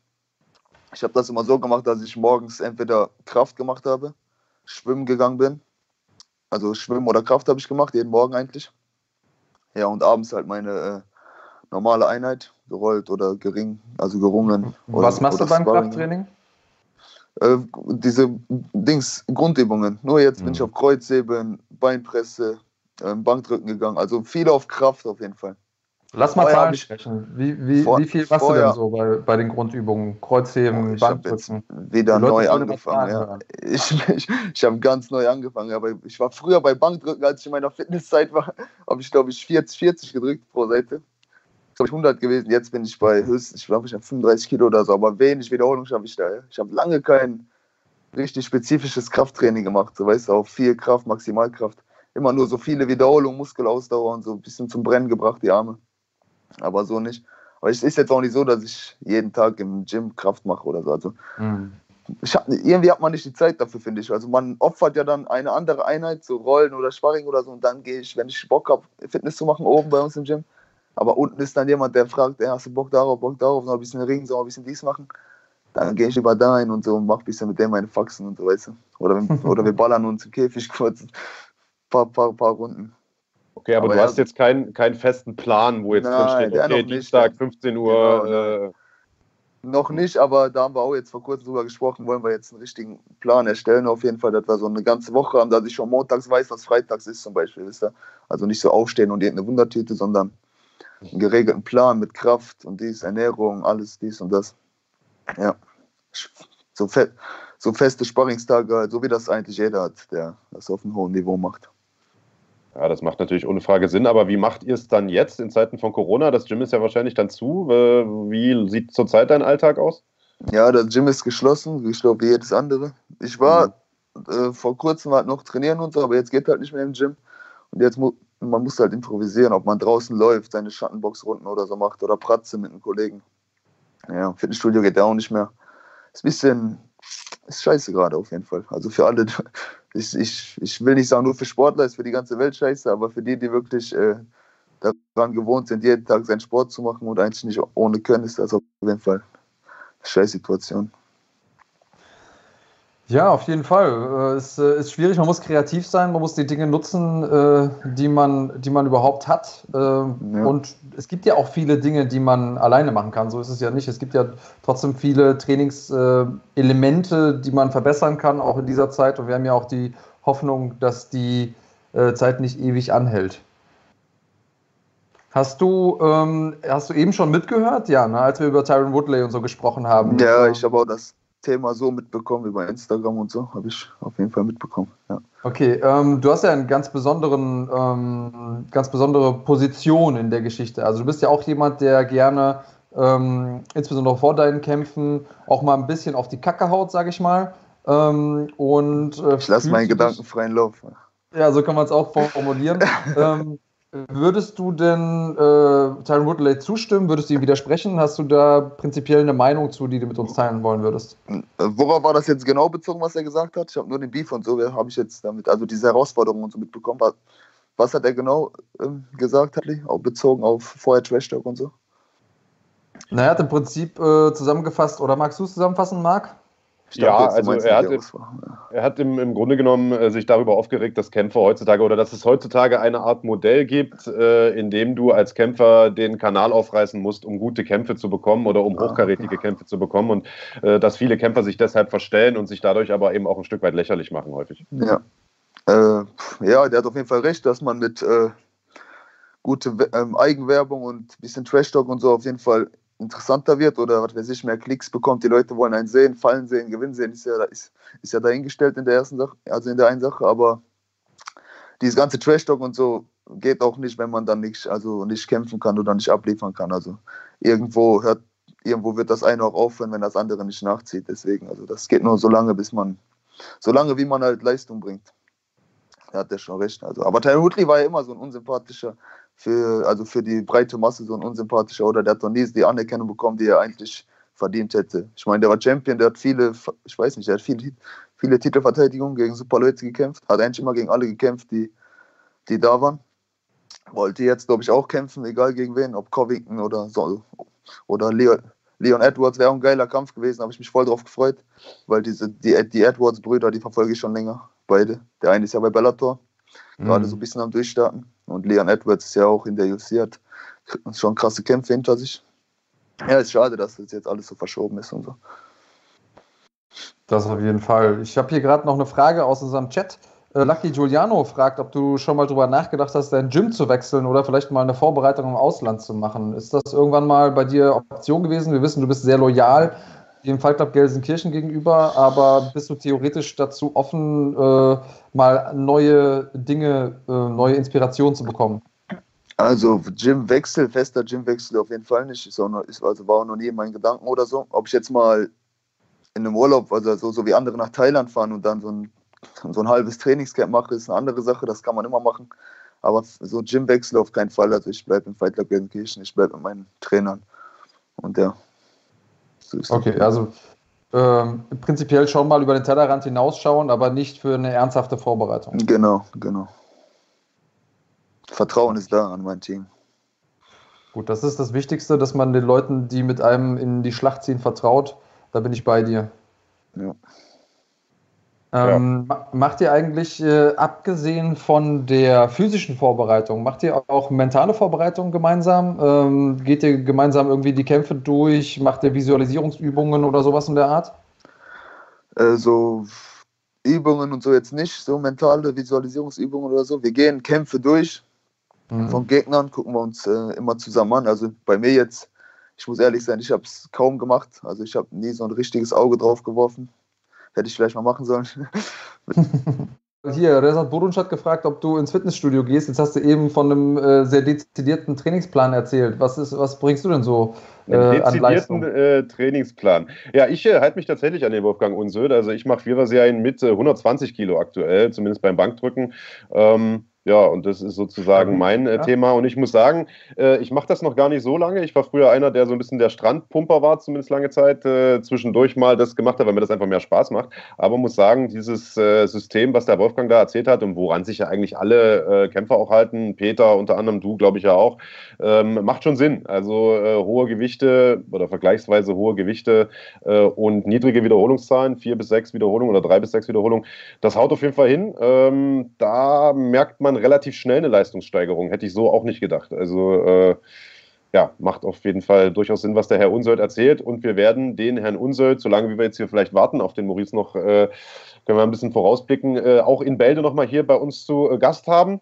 Ich habe das immer so gemacht, dass ich morgens entweder Kraft gemacht habe, schwimmen gegangen bin. Also Schwimmen oder Kraft habe ich gemacht, jeden Morgen eigentlich. Ja, und abends halt meine äh, normale Einheit, gerollt oder gering, also gerungen. Was oder, machst du beim Sparring. Krafttraining? Äh, diese Dings, Grundübungen. Nur jetzt bin Mhm. ich auf Kreuzheben, Beinpresse, ähm, Bankdrücken gegangen. Also viel auf Kraft auf jeden Fall. Lass mal Zahlen ich- sprechen. Wie, wie, Vor- wie viel warst du denn so bei, bei den Grundübungen? Kreuzheben, Ich habe jetzt Bankdrücken? wieder neu angefangen. Ja. Ich, ich, ich habe ganz neu angefangen. Aber ich war früher bei Bankdrücken, als ich in meiner Fitnesszeit war, habe ich glaube ich 40, 40 gedrückt pro Seite. Das glaube ich 100 gewesen. Jetzt bin ich bei höchstens, ich glaube ich habe 35 Kilo oder so. Aber wenig Wiederholung schaffe ich da. Ich habe lange kein richtig spezifisches Krafttraining gemacht. So weißt du, auf viel Kraft, Maximalkraft. Immer nur so viele Wiederholungen, Muskelausdauer und so ein bisschen zum Brennen gebracht, die Arme. Aber so nicht. Aber es ist jetzt auch nicht so, dass ich jeden Tag im Gym Kraft mache oder so. Also Mhm. hab, irgendwie hat man nicht die Zeit dafür, finde ich. Also man opfert ja dann eine andere Einheit, so Rollen oder Sparring oder so, und dann gehe ich, wenn ich Bock habe, Fitness zu machen, oben bei uns im Gym. Aber unten ist dann jemand, der fragt, ey, hast du Bock darauf, Bock darauf, noch ein bisschen Ring, so ein bisschen dies machen. Dann gehe ich lieber da hin und so und mach ein bisschen mit dem meine Faxen und so, weißt du. Oder, oder wir ballern uns im Käfig kurz, paar, paar, paar Runden. Okay, aber, Aber du ja, hast jetzt keinen, keinen festen Plan, wo jetzt Nein, drin steht, okay. Dienstag, 15 Uhr. Genau, äh, Noch nicht, aber da haben wir auch jetzt vor kurzem drüber gesprochen, wollen wir jetzt einen richtigen Plan erstellen. Auf jeden Fall, dass wir so eine ganze Woche haben, dass ich schon montags weiß, was freitags ist zum Beispiel. Wisst ihr? Also nicht so aufstehen und irgendeine Wundertüte, sondern einen geregelten Plan mit Kraft und dies, Ernährung, alles dies und das. Ja. So, fe so feste Sparringstage, halt, so wie das eigentlich jeder hat, der das auf einem hohen Niveau macht. Ja, das macht natürlich ohne Frage Sinn, aber wie macht ihr es dann jetzt in Zeiten von Corona? Das Gym ist ja wahrscheinlich dann zu. Äh, Wie sieht zurzeit dein Alltag aus? Ja, das Gym ist geschlossen, ich glaube wie jedes andere. Ich war äh, vor kurzem halt noch trainieren und so, aber jetzt geht halt nicht mehr im Gym. Und jetzt mu man muss halt improvisieren, ob man draußen läuft, seine Schattenboxrunden oder so macht oder Pratze mit einem Kollegen. Ja, Fitnessstudio geht ja auch nicht mehr. Ist ein bisschen, ist scheiße gerade auf jeden Fall. Also für alle, ich, ich, ich will nicht sagen nur für Sportler, ist für die ganze Welt scheiße, aber für die, die wirklich äh, daran gewohnt sind, jeden Tag seinen Sport zu machen und eigentlich nicht ohne können, ist das auf jeden Fall eine Scheißsituation. Ja, auf jeden Fall. Äh, Es äh, ist schwierig, man muss kreativ sein, man muss die Dinge nutzen, äh, die man, die man überhaupt hat. Äh, Und es gibt ja auch viele Dinge, die man alleine machen kann. So ist es ja nicht. Es gibt ja trotzdem viele Trainingselemente, die man verbessern kann, auch in dieser Zeit. Und wir haben ja auch die Hoffnung, dass die Zeit nicht ewig anhält. Hast du, ähm, hast du eben schon mitgehört, ja, ne, als wir über Tyron Woodley und so gesprochen haben? Ja, ich habe auch das Thema so mitbekommen über Instagram und so, habe ich auf jeden Fall mitbekommen. Ja. Okay, ähm, du hast ja eine ganz, besonderen, ähm, ganz besondere Position in der Geschichte. Also du bist ja auch jemand, der gerne, ähm, insbesondere vor deinen Kämpfen, auch mal ein bisschen auf die Kacke haut, sage ich mal. Ähm, und, äh, Ich lasse meinen Gedanken freien Lauf. Ja, so kann man es auch formulieren. würdest du denn äh, Tyron Woodley zustimmen? Würdest du ihm widersprechen? Hast du da prinzipiell eine Meinung zu, die du mit uns teilen wollen würdest? Äh, Worauf war das jetzt genau bezogen, was er gesagt hat? Ich habe nur den Beef und so, habe ich jetzt damit, also diese Herausforderungen und so mitbekommen. Was- hat er genau ähm, gesagt, Hadley? Auch bezogen auf vorher Trash Talk und so? Na, er hat im Prinzip äh, zusammengefasst, oder magst du es zusammenfassen, Marc? Ich Ja, du also er. Ja. Er hat im, im Grunde genommen äh, sich darüber aufgeregt, dass Kämpfer heutzutage oder dass es heutzutage eine Art Modell gibt, äh, in dem du als Kämpfer den Kanal aufreißen musst, um gute Kämpfe zu bekommen oder um hochkarätige Kämpfe zu bekommen und äh, dass viele Kämpfer sich deshalb verstellen und sich dadurch aber eben auch ein Stück weit lächerlich machen häufig. Ja. Äh, ja, der hat auf jeden Fall recht, dass man mit äh, gute We- ähm, Eigenwerbung und ein bisschen Trash-Talk und so auf jeden Fall interessanter wird oder was weiß ich, mehr Klicks bekommt. Die Leute wollen einen sehen, fallen sehen, gewinnen sehen, ist ja, ist, ist ja dahingestellt in der ersten Sache, also in der einen Sache, aber dieses ganze Trash-Talk und so geht auch nicht, wenn man dann nicht, also nicht kämpfen kann oder nicht abliefern kann. Also irgendwo hört, irgendwo wird das eine auch aufhören, wenn das andere nicht nachzieht. Deswegen, also das geht nur so lange, bis man, so lange wie man halt Leistung bringt. Da hat er schon recht. Also, aber Tyron Woodley war ja immer so ein unsympathischer, für, also für die breite Masse so ein unsympathischer oder der hat noch nie die Anerkennung bekommen, die er eigentlich verdient hätte. Ich meine, der war Champion, der hat viele, ich weiß nicht, der hat viele, viele Titelverteidigungen gegen super Leute gekämpft, hat eigentlich immer gegen alle gekämpft, die, die da waren. Wollte jetzt, glaube ich, auch kämpfen, egal gegen wen, ob Covington oder so, oder Leo, Leon Edwards wäre auch ein geiler Kampf gewesen, habe ich mich voll drauf gefreut, weil diese, die, die Edwards-Brüder, die verfolge ich schon länger, beide. Der eine ist ja bei Bellator, mhm. gerade so ein bisschen am Durchstarten. Und Leon Edwards ist ja auch in der UFC, hat schon krasse Kämpfe hinter sich. Ja, ist schade, dass das jetzt alles so verschoben ist und so. Das auf jeden Fall. Ich habe hier gerade noch eine Frage aus unserem Chat. Äh, Lucky Giuliano fragt, ob du schon mal drüber nachgedacht hast, dein Gym zu wechseln oder vielleicht mal eine Vorbereitung im Ausland zu machen. Ist das irgendwann mal bei dir Option gewesen? Wir wissen, du bist sehr loyal dem Fallclub Gelsenkirchen gegenüber, aber bist du theoretisch dazu offen, äh, mal neue Dinge, äh, neue Inspirationen zu bekommen? Also Gymwechsel, fester Gymwechsel auf jeden Fall nicht. Ist auch noch, ist, also war auch noch nie in meinen Gedanken oder so. Ob ich jetzt mal in einem Urlaub, also so, so wie andere nach Thailand fahren und dann so ein so ein halbes Trainingscamp mache, ist eine andere Sache, das kann man immer machen. Aber so Gymwechsel auf keinen Fall. Also ich bleibe im Fight Club Gelsenkirchen, ich bleibe mit meinen Trainern. Und ja. So okay, also ähm, prinzipiell schon mal über den Tellerrand hinausschauen, aber nicht für eine ernsthafte Vorbereitung. Genau, genau. Vertrauen ist da an mein Team. Gut, das ist das Wichtigste, dass man den Leuten, die mit einem in die Schlacht ziehen, vertraut. Da bin ich bei dir. Ja. Ähm, ja. Macht ihr eigentlich, äh, abgesehen von der physischen Vorbereitung, macht ihr auch mentale Vorbereitung gemeinsam? Ähm, geht ihr gemeinsam irgendwie die Kämpfe durch? Macht ihr Visualisierungsübungen oder sowas in der Art? Äh, so Übungen und so jetzt nicht, so mentale Visualisierungsübungen oder so. Wir gehen Kämpfe durch mhm. von Gegnern, gucken wir uns äh, immer zusammen an. Also bei mir jetzt, ich muss ehrlich sein, ich habe es kaum gemacht. Also ich habe nie so ein richtiges Auge drauf geworfen Hätte ich vielleicht mal machen sollen. Hier, Resat Burunc hat gefragt, ob du ins Fitnessstudio gehst. Jetzt hast du eben von einem äh, sehr dezidierten Trainingsplan erzählt. Was, ist, was bringst du denn so äh, Einen dezidierten äh, Trainingsplan. Ja, ich äh, halte mich tatsächlich an den Wolfgang Unsöd. Also ich mache Viererserien mit 120 Kilo aktuell, zumindest beim Bankdrücken. Ähm, ja, und das ist sozusagen mein äh, ja. Thema. Und ich muss sagen, äh, ich mache das noch gar nicht so lange. Ich war früher einer, der so ein bisschen der Strandpumper war, zumindest lange Zeit. Äh, zwischendurch mal das gemacht hat, weil mir das einfach mehr Spaß macht. Aber muss sagen, dieses äh, System, was der Wolfgang da erzählt hat und woran sich ja eigentlich alle äh, Kämpfer auch halten, Peter unter anderem, du glaube ich ja auch, ähm, macht schon Sinn. Also äh, hohe Gewichte oder vergleichsweise hohe Gewichte und niedrige Wiederholungszahlen, vier bis sechs Wiederholungen oder drei bis sechs Wiederholungen, das haut auf jeden Fall hin. Ähm, da merkt man, man relativ schnell eine Leistungssteigerung. Hätte ich so auch nicht gedacht. Also äh, ja, macht auf jeden Fall durchaus Sinn, was der Herr Unsöld erzählt. Und wir werden den Herrn Unsöld, solange wir jetzt hier vielleicht warten auf den Maurice noch, äh, können wir ein bisschen vorausblicken, äh, auch in Bälde nochmal hier bei uns zu äh, Gast haben.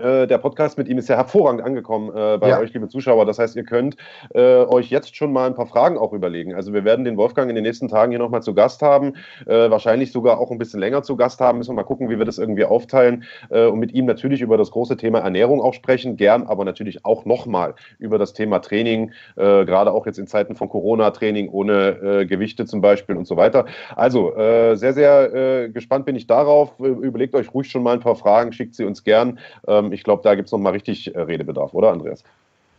Äh, der Podcast mit ihm ist ja hervorragend angekommen äh, bei ja. euch, liebe Zuschauer. Das heißt, ihr könnt äh, euch jetzt schon mal ein paar Fragen auch überlegen. Also wir werden den Wolfgang in den nächsten Tagen hier nochmal zu Gast haben, äh, wahrscheinlich sogar auch ein bisschen länger zu Gast haben. Müssen wir mal gucken, wie wir das irgendwie aufteilen äh, und mit ihm natürlich über das große Thema Ernährung auch sprechen. Gern, aber natürlich auch nochmal über das Thema Training, gerade auch jetzt in Zeiten von Corona-Training ohne Gewichte zum Beispiel und so weiter. Also sehr, sehr gespannt bin ich darauf. Überlegt euch ruhig schon mal ein paar Fragen, schickt sie uns gern. Ähm, ich glaube, da gibt es nochmal richtig äh, Redebedarf, oder Andreas?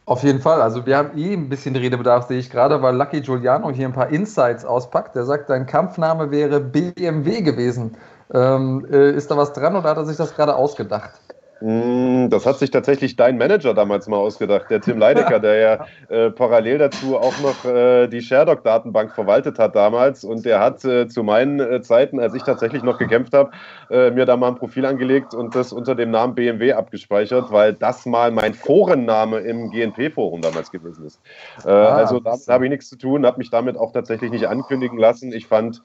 Auf jeden Fall. Also wir haben eh ein bisschen Redebedarf, sehe ich gerade, weil Lucky Giuliano hier ein paar Insights auspackt. Der sagt, dein Kampfname wäre BMW gewesen. Ähm, äh, ist da was dran oder hat er sich das gerade ausgedacht? Hm, das hat sich tatsächlich dein Manager damals mal ausgedacht, der Tim Leidecker, der ja äh, parallel dazu auch noch äh, die ShareDoc-Datenbank verwaltet hat damals. Und der hat äh, zu meinen äh, Zeiten, als ich tatsächlich noch gekämpft habe, äh, mir da mal ein Profil angelegt und das unter dem Namen BMW abgespeichert, weil das mal mein Forenname im GNP-Forum damals gewesen ist. Äh, ah, also damit habe ich nichts zu tun, habe mich damit auch tatsächlich nicht ankündigen lassen. Ich fand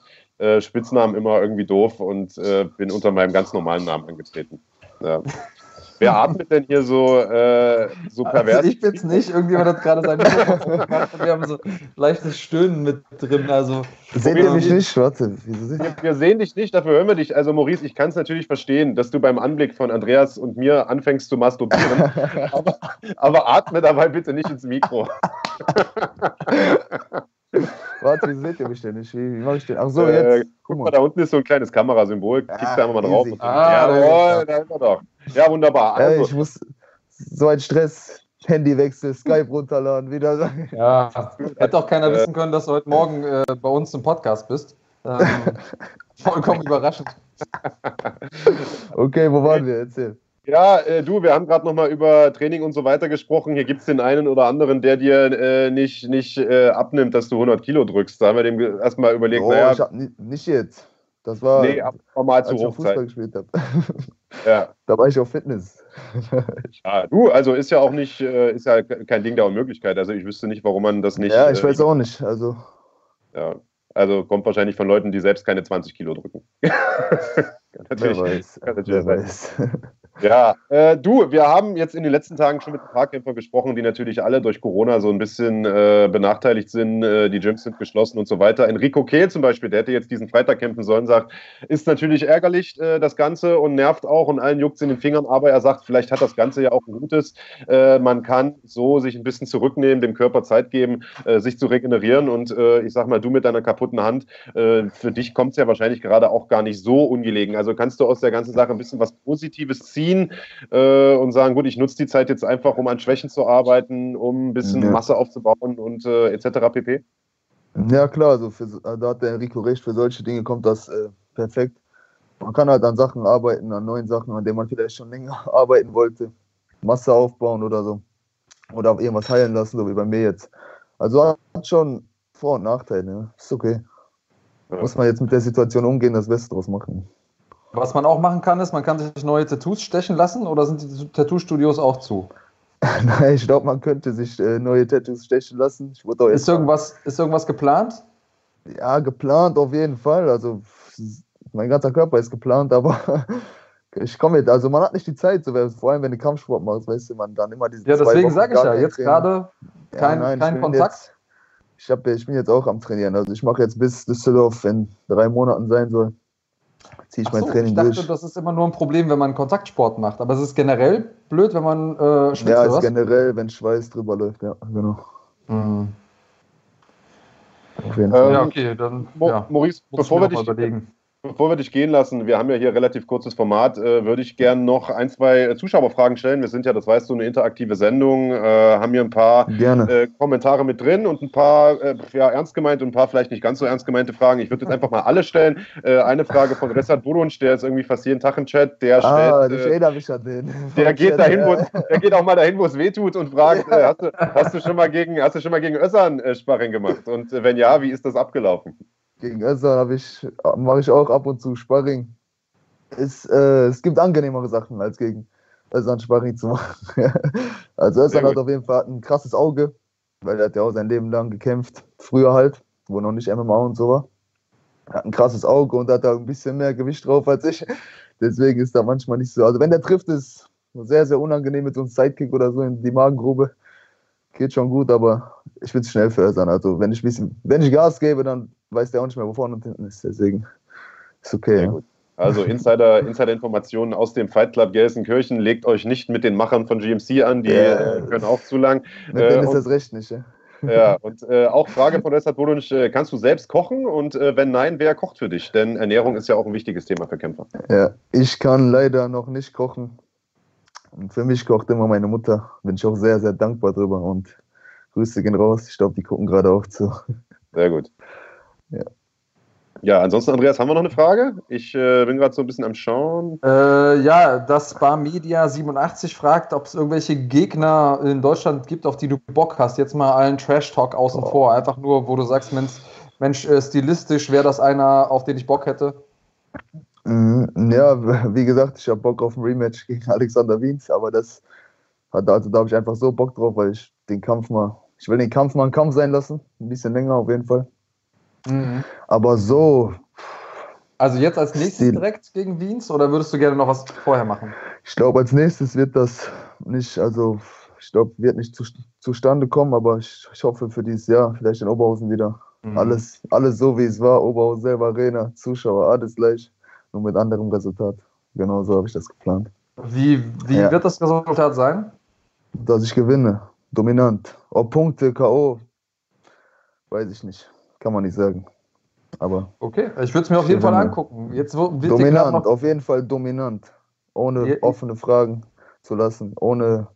Spitznamen immer irgendwie doof und bin unter meinem ganz normalen Namen angetreten. Ja. Wer atmet denn hier so, äh, so also pervers? Also ich bin's nicht. Irgendjemand hat gerade sein Mikrofon gemacht und wir haben so leichtes Stöhnen mit drin. Also, Seht ihr mich nicht? Warte, wir, wir sehen dich nicht, dafür hören wir dich. Also Maurice, ich kann es natürlich verstehen, dass du beim Anblick von Andreas und mir anfängst zu masturbieren. aber, aber atme dabei bitte nicht ins Mikro. Warte, wie seht ihr mich denn nicht? Wie, wie mache ich den? Ach so, äh, jetzt. Guck mal, da unten ist so ein kleines Kamerasymbol. Klick da einfach mal drauf. Ah, Jawohl, da ist er doch. Ja, wunderbar. Also. Ja, ich muss so ein Stress. Handywechsel, Skype runterladen, wieder. Ja, hätte auch keiner wissen können, dass du heute Morgen äh, bei uns im Podcast bist. Ähm, vollkommen überraschend. Okay, wo waren wir? Erzähl. Ja, äh, du, wir haben gerade nochmal über Training und so weiter gesprochen. Hier gibt es den einen oder anderen, der dir äh, nicht, nicht äh, abnimmt, dass du 100 Kilo drückst. Da haben wir dem erstmal überlegt, oh, naja. Ich hab nicht jetzt. Das war, nee, mal zu als ich Fußball gespielt habe. Ja. Da war ich auf Fitness. ja, du, also ist ja auch nicht, äh, ist ja kein Ding der Unmöglichkeit. Also ich wüsste nicht, warum man das nicht. Ja, ich äh, weiß auch nicht. Also. Ja, also kommt wahrscheinlich von Leuten, die selbst keine 20 Kilo drücken. natürlich, wer weiß. Kann natürlich wer weiß. Ja, äh, du, wir haben jetzt in den letzten Tagen schon mit ein paar Kämpfern gesprochen, die natürlich alle durch Corona so ein bisschen äh, benachteiligt sind. Äh, die Gyms sind geschlossen und so weiter. Enrico Kehl zum Beispiel, der hätte jetzt diesen Freitag kämpfen sollen, sagt, ist natürlich ärgerlich, äh, das Ganze und nervt auch und allen juckt es in den Fingern, aber er sagt, vielleicht hat das Ganze ja auch ein Gutes. Äh, man kann so sich ein bisschen zurücknehmen, dem Körper Zeit geben, äh, sich zu regenerieren und ich sag mal, du mit deiner kaputten Hand, für dich kommt es ja wahrscheinlich gerade auch gar nicht so ungelegen. Also kannst du aus der ganzen Sache ein bisschen was Positives ziehen ziehen äh, und sagen, gut, ich nutze die Zeit jetzt einfach, um an Schwächen zu arbeiten, um ein bisschen ja. Masse aufzubauen und äh, etc. pp. Ja klar, also für, da hat der Enrico recht, für solche Dinge kommt das äh, perfekt. Man kann halt an Sachen arbeiten, an neuen Sachen, an denen man vielleicht schon länger arbeiten wollte. Masse aufbauen oder so. Oder auf irgendwas heilen lassen, so wie bei mir jetzt. Also hat schon Vor- und Nachteile. Ja. Ist okay. Ja. Muss man jetzt mit der Situation umgehen, das Beste draus machen. Was man auch machen kann, ist, man kann sich neue Tattoos stechen lassen oder sind die Tattoo-Studios auch zu? Nein, ich glaube, man könnte sich äh, neue Tattoos stechen lassen. ist, irgendwas, ist irgendwas geplant? Ja, geplant auf jeden Fall. Also mein ganzer Körper ist geplant, aber ich komme jetzt, also man hat nicht die Zeit, so, vor allem wenn du Kampfsport machst, weißt du, man dann immer diese Ja, deswegen sage ich ja, jetzt gerade kein, ja, kein Kontakt. Jetzt, ich, hab, ich bin jetzt auch am Trainieren, also ich mache jetzt bis Düsseldorf in drei Monaten sein soll ziehe ich mein so, Training ich dachte, durch. das ist immer nur ein Problem, wenn man Kontaktsport macht. Aber es ist generell blöd, wenn man äh, schwitzt, Ja, ist generell, wenn Schweiß drüber läuft, ja, genau. Mhm. Auf jeden Fall. Ähm, ja, okay, dann. Ja, Maurice, bevor wir dich überlegen. Bevor wir dich gehen lassen, wir haben ja hier relativ kurzes Format, äh, würde ich gerne noch ein, zwei Zuschauerfragen stellen. Wir sind ja, das weißt du, eine interaktive Sendung, äh, haben hier ein paar äh, Kommentare mit drin und ein paar äh, ja, ernst gemeinte und ein paar vielleicht nicht ganz so ernst gemeinte Fragen. Ich würde jetzt einfach mal alle stellen. Äh, eine Frage von Ressart Burunsch, der ist irgendwie fast jeden Tag im Chat. Der ah, stellt, ich an den. Der geht, dahin, wo, der geht auch mal dahin, wo es weh tut und fragt, hast, du, hast, du schon mal gegen, hast du schon mal gegen Össern Sparring gemacht? Und wenn ja, wie ist das abgelaufen? Gegen Özcan ich, mache ich auch ab und zu Sparring. Es, äh, es gibt angenehmere Sachen, als gegen Özcan Sparring zu machen. also Özcan hat auf jeden Fall ein krasses Auge, weil er hat ja auch sein Leben lang gekämpft. Früher halt, wo noch nicht MMA und so war. Er hat ein krasses Auge und hat da ein bisschen mehr Gewicht drauf als ich. Deswegen ist da manchmal nicht so. Also wenn der trifft, ist sehr, sehr unangenehm mit so einem Sidekick oder so in die Magengrube. Geht schon gut, aber ich will es schnell für Özcan. Also wenn ich, bisschen, wenn ich Gas gebe, dann weiß der auch nicht mehr, wo vorne und hinten ist. Deswegen ist okay. Ja. Also Insider, Insider-Informationen aus dem Fight Club Gelsenkirchen. Legt euch nicht mit den Machern von GMC an, die ja. äh, können auch zu lang. Mit äh, denen ist das recht nicht, ja. Ja, und äh, auch Frage von Ressart Bodunsch, äh, kannst du selbst kochen? Und äh, wenn nein, wer kocht für dich? Denn Ernährung ist ja auch ein wichtiges Thema für Kämpfer. Ja, ich kann leider noch nicht kochen. Und für mich kocht immer meine Mutter. Bin ich auch sehr, sehr dankbar drüber. Und Grüße gehen raus. Ich glaube, die gucken gerade auch zu. Sehr gut. Ja. Ja, ansonsten, Andreas, haben wir noch eine Frage? Ich äh, bin gerade so ein bisschen am Schauen. Äh, ja, das Bar Media 87 fragt, ob es irgendwelche Gegner in Deutschland gibt, auf die du Bock hast. Jetzt mal allen Trash-Talk außen oh. vor. Einfach nur, wo du sagst, Mensch, Mensch äh, stilistisch wäre das einer, auf den ich Bock hätte. Mhm, ja, wie gesagt, ich habe Bock auf ein Rematch gegen Alexander Wiens, aber das hat, also da habe ich einfach so Bock drauf, weil ich den Kampf mal, ich will den Kampf mal einen Kampf sein lassen. Ein bisschen länger auf jeden Fall. Mhm. Aber so. Also jetzt als nächstes direkt gegen Wiens oder würdest du gerne noch was vorher machen? Ich glaube, als nächstes wird das nicht, also ich glaube, wird nicht zu, zustande kommen, aber ich, ich, hoffe für dieses Jahr vielleicht in Oberhausen wieder. Mhm. Alles, alles so wie es war, Oberhausen selber Arena, Zuschauer, alles gleich, nur mit anderem Resultat. Genau so habe ich das geplant. Wie, wie ja. wird das Resultat sein? Dass ich gewinne, dominant. Ob Punkte, K.O., weiß ich nicht. Kann man nicht sagen. Aber okay, ich würde es mir auf jeden Fall angucken. Jetzt dominant, auf jeden Fall dominant. Ohne ja, offene Fragen zu lassen, ohne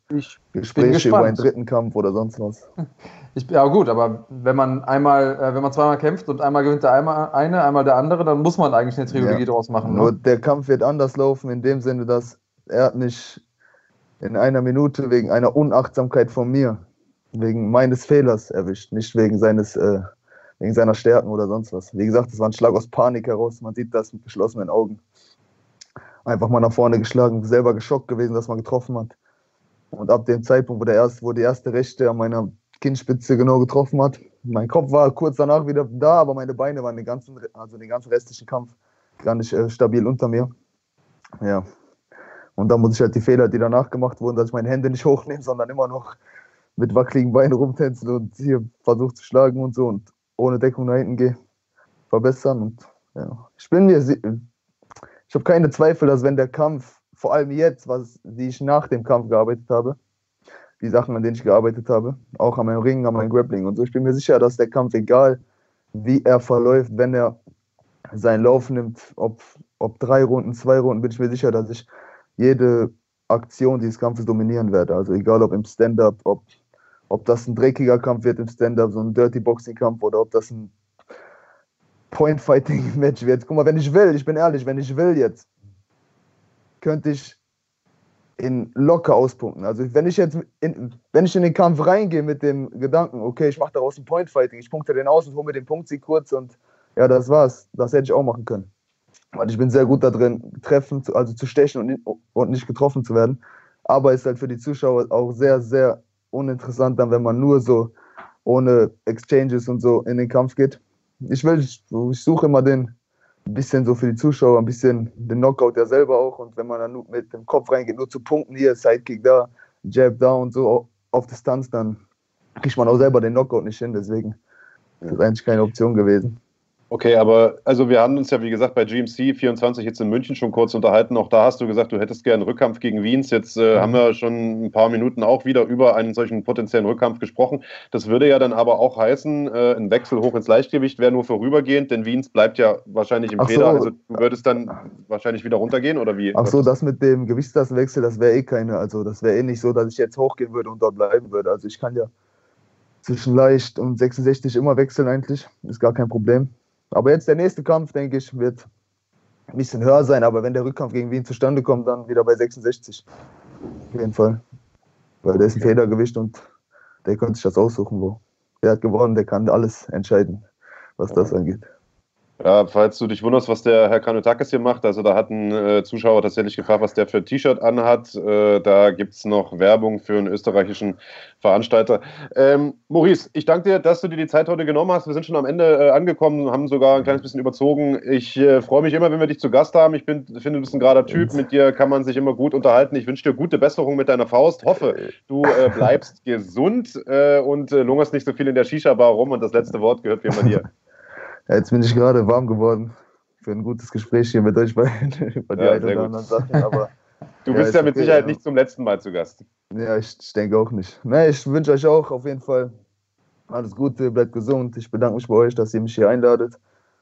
Gespräche über einen dritten Kampf oder sonst was. Ich, ja gut, aber wenn man einmal, äh, wenn man zweimal kämpft und einmal gewinnt der einmal eine, einmal der andere, dann muss man eigentlich eine Trilogie ja. draus machen. Nur ne? der Kampf wird anders laufen, in dem Sinne, dass er hat mich in einer Minute wegen einer Unachtsamkeit von mir, wegen meines Fehlers erwischt, nicht wegen seines, äh, wegen seiner Stärken oder sonst was. Wie gesagt, es war ein Schlag aus Panik heraus. Man sieht das mit geschlossenen Augen. Einfach mal nach vorne geschlagen, selber geschockt gewesen, dass man getroffen hat. Und ab dem Zeitpunkt, wo, der erste, wo die erste Rechte an meiner Kinnspitze genau getroffen hat, mein Kopf war kurz danach wieder da, aber meine Beine waren den ganzen, also den ganzen restlichen Kampf gar nicht äh, stabil unter mir. Ja. Und dann muss ich halt die Fehler, die danach gemacht wurden, dass ich meine Hände nicht hochnehme, sondern immer noch mit wackeligen Beinen rumtänzen und hier versuche zu schlagen und so und ohne Deckung nach hinten gehe, verbessern. Und ja, ich bin mir, ich habe keine Zweifel, dass wenn der Kampf, vor allem jetzt, was, wie ich nach dem Kampf gearbeitet habe, die Sachen, an denen ich gearbeitet habe, auch an meinem Ring, an meinem Grappling und so. Ich bin mir sicher, dass der Kampf, egal wie er verläuft, wenn er seinen Lauf nimmt, ob, ob drei Runden, zwei Runden, bin ich mir sicher, dass ich jede Aktion dieses Kampfes dominieren werde. Also egal ob im Stand-up, ob, ob das ein dreckiger Kampf wird im Stand-up, so ein Dirty Boxing-Kampf oder ob das ein Point-Fighting-Match wird. Guck mal, wenn ich will, ich bin ehrlich, wenn ich will jetzt, könnte ich in locker auspunkten. Also wenn ich jetzt in, wenn ich in den Kampf reingehe mit dem Gedanken, okay, ich mache daraus ein Point Fighting, ich punkte den aus und hole mir den Punkt sie kurz und ja, das war's. Das hätte ich auch machen können. Weil ich bin sehr gut da drin, treffen, also zu stechen und, und nicht getroffen zu werden. Aber ist halt für die Zuschauer auch sehr, sehr uninteressant dann, wenn man nur so ohne Exchanges und so in den Kampf geht. Ich will, ich, ich suche immer den, ein bisschen so für die Zuschauer, ein bisschen den Knockout ja selber auch. Und wenn man dann nur mit dem Kopf reingeht, nur zu Punkten hier, Sidekick da, Jab da und so auf Distanz, dann kriegt man auch selber den Knockout nicht hin. Deswegen ist das eigentlich keine Option gewesen. Okay, aber also wir haben uns ja, wie gesagt, bei GMC 24 jetzt in München schon kurz unterhalten. Auch da hast du gesagt, du hättest gerne Rückkampf gegen Wiens. Jetzt äh, mhm. haben wir schon ein paar Minuten auch wieder über einen solchen potenziellen Rückkampf gesprochen. Das würde ja dann aber auch heißen, äh, ein Wechsel hoch ins Leichtgewicht wäre nur vorübergehend, denn Wiens bleibt ja wahrscheinlich im Ach Feder. So. Also du würdest dann wahrscheinlich wieder runtergehen oder wie? Ach so, das mit dem Gewichtsklassenwechsel, das wäre eh keine, also das wäre eh nicht so, dass ich jetzt hochgehen würde und dort bleiben würde. Also ich kann ja zwischen leicht und 66 immer wechseln eigentlich, ist gar kein Problem. Aber jetzt der nächste Kampf, denke ich, wird ein bisschen höher sein. Aber wenn der Rückkampf gegen Wien zustande kommt, dann wieder bei 66. Auf jeden Fall. Weil der ist ein Federgewicht und der könnte sich das aussuchen, wo. Der hat gewonnen, der kann alles entscheiden, was das angeht. Ja, falls du dich wunderst, was der Herr Kanotakis hier macht, also da hat ein äh, Zuschauer tatsächlich gefragt, was der für ein T-Shirt anhat. Äh, da gibt es noch Werbung für einen österreichischen Veranstalter. Ähm, Maurice, ich danke dir, dass du dir die Zeit heute genommen hast. Wir sind schon am Ende äh, angekommen, haben sogar ein kleines bisschen überzogen. Ich äh, freue mich immer, wenn wir dich zu Gast haben. Ich bin, finde, du bist ein gerader Typ. Mit dir kann man sich immer gut unterhalten. Ich wünsche dir gute Besserung mit deiner Faust. Hoffe, du äh, bleibst gesund äh, und lungerst nicht so viel in der Shisha-Bar rum. Und das letzte Wort gehört wie immer dir. Jetzt bin ich gerade warm geworden für ein gutes Gespräch hier mit euch beiden über die ja, ein oder anderen Sachen. Aber, du bist ja, ja mit okay, Sicherheit ja. nicht zum letzten Mal zu Gast. Ja, ich, ich denke auch nicht. Nee, ich wünsche euch auch auf jeden Fall alles Gute, bleibt gesund. Ich bedanke mich bei euch, dass ihr mich hier einladet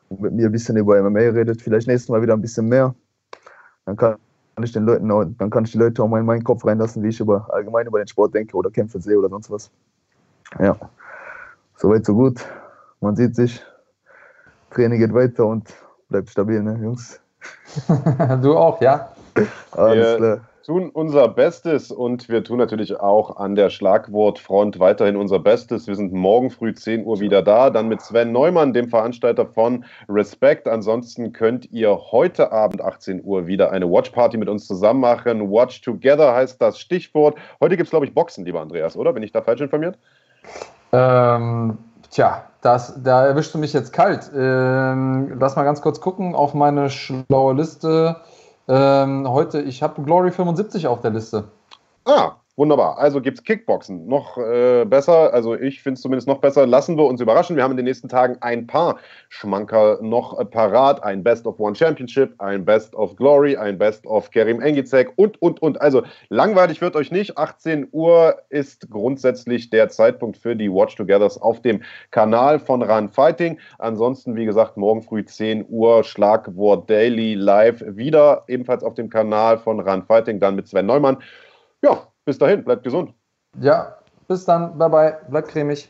und mit mir ein bisschen über MMA redet. Vielleicht nächstes Mal wieder ein bisschen mehr. Dann kann ich den Leuten auch, dann kann ich die Leute auch mal in meinen Kopf reinlassen, wie ich über allgemein über den Sport denke oder Kämpfe sehe oder sonst was. Ja, soweit so gut. Man sieht sich. Training geht weiter und bleibt stabil, ne, Jungs? du auch, ja? Alles klar tun unser Bestes und wir tun natürlich auch an der Schlagwortfront weiterhin unser Bestes. Wir sind morgen früh 10 Uhr wieder da, dann mit Sven Neumann, dem Veranstalter von Respect. Ansonsten könnt ihr heute Abend 18 Uhr wieder eine Watchparty mit uns zusammen machen. Watch Together heißt das Stichwort. Heute gibt es, glaube ich, Boxen, lieber Andreas, oder? Bin ich da falsch informiert? Ähm, Tja, das, da erwischst du mich jetzt kalt. Ähm, lass mal ganz kurz gucken auf meine schlaue Liste. Ähm, heute, ich habe Glory 75 auf der Liste. Ah, Wunderbar. Also gibt es Kickboxen. Noch äh, besser, also ich finde es zumindest noch besser. Lassen wir uns überraschen. Wir haben in den nächsten Tagen ein paar Schmanker noch äh, parat. Ein Best of One Championship, ein Best of Glory, ein Best of Kerim Engizek und, und, und. Also langweilig wird euch nicht. 18 Uhr ist grundsätzlich der Zeitpunkt für die Watch Togethers auf dem Kanal von Run Fighting. Ansonsten, wie gesagt, morgen früh 10 Uhr Schlagwort Daily live wieder. Ebenfalls auf dem Kanal von Run Fighting, dann mit Sven Neumann. Ja, bis dahin, bleibt gesund. Ja, bis dann. Bye bye. Bleibt cremig.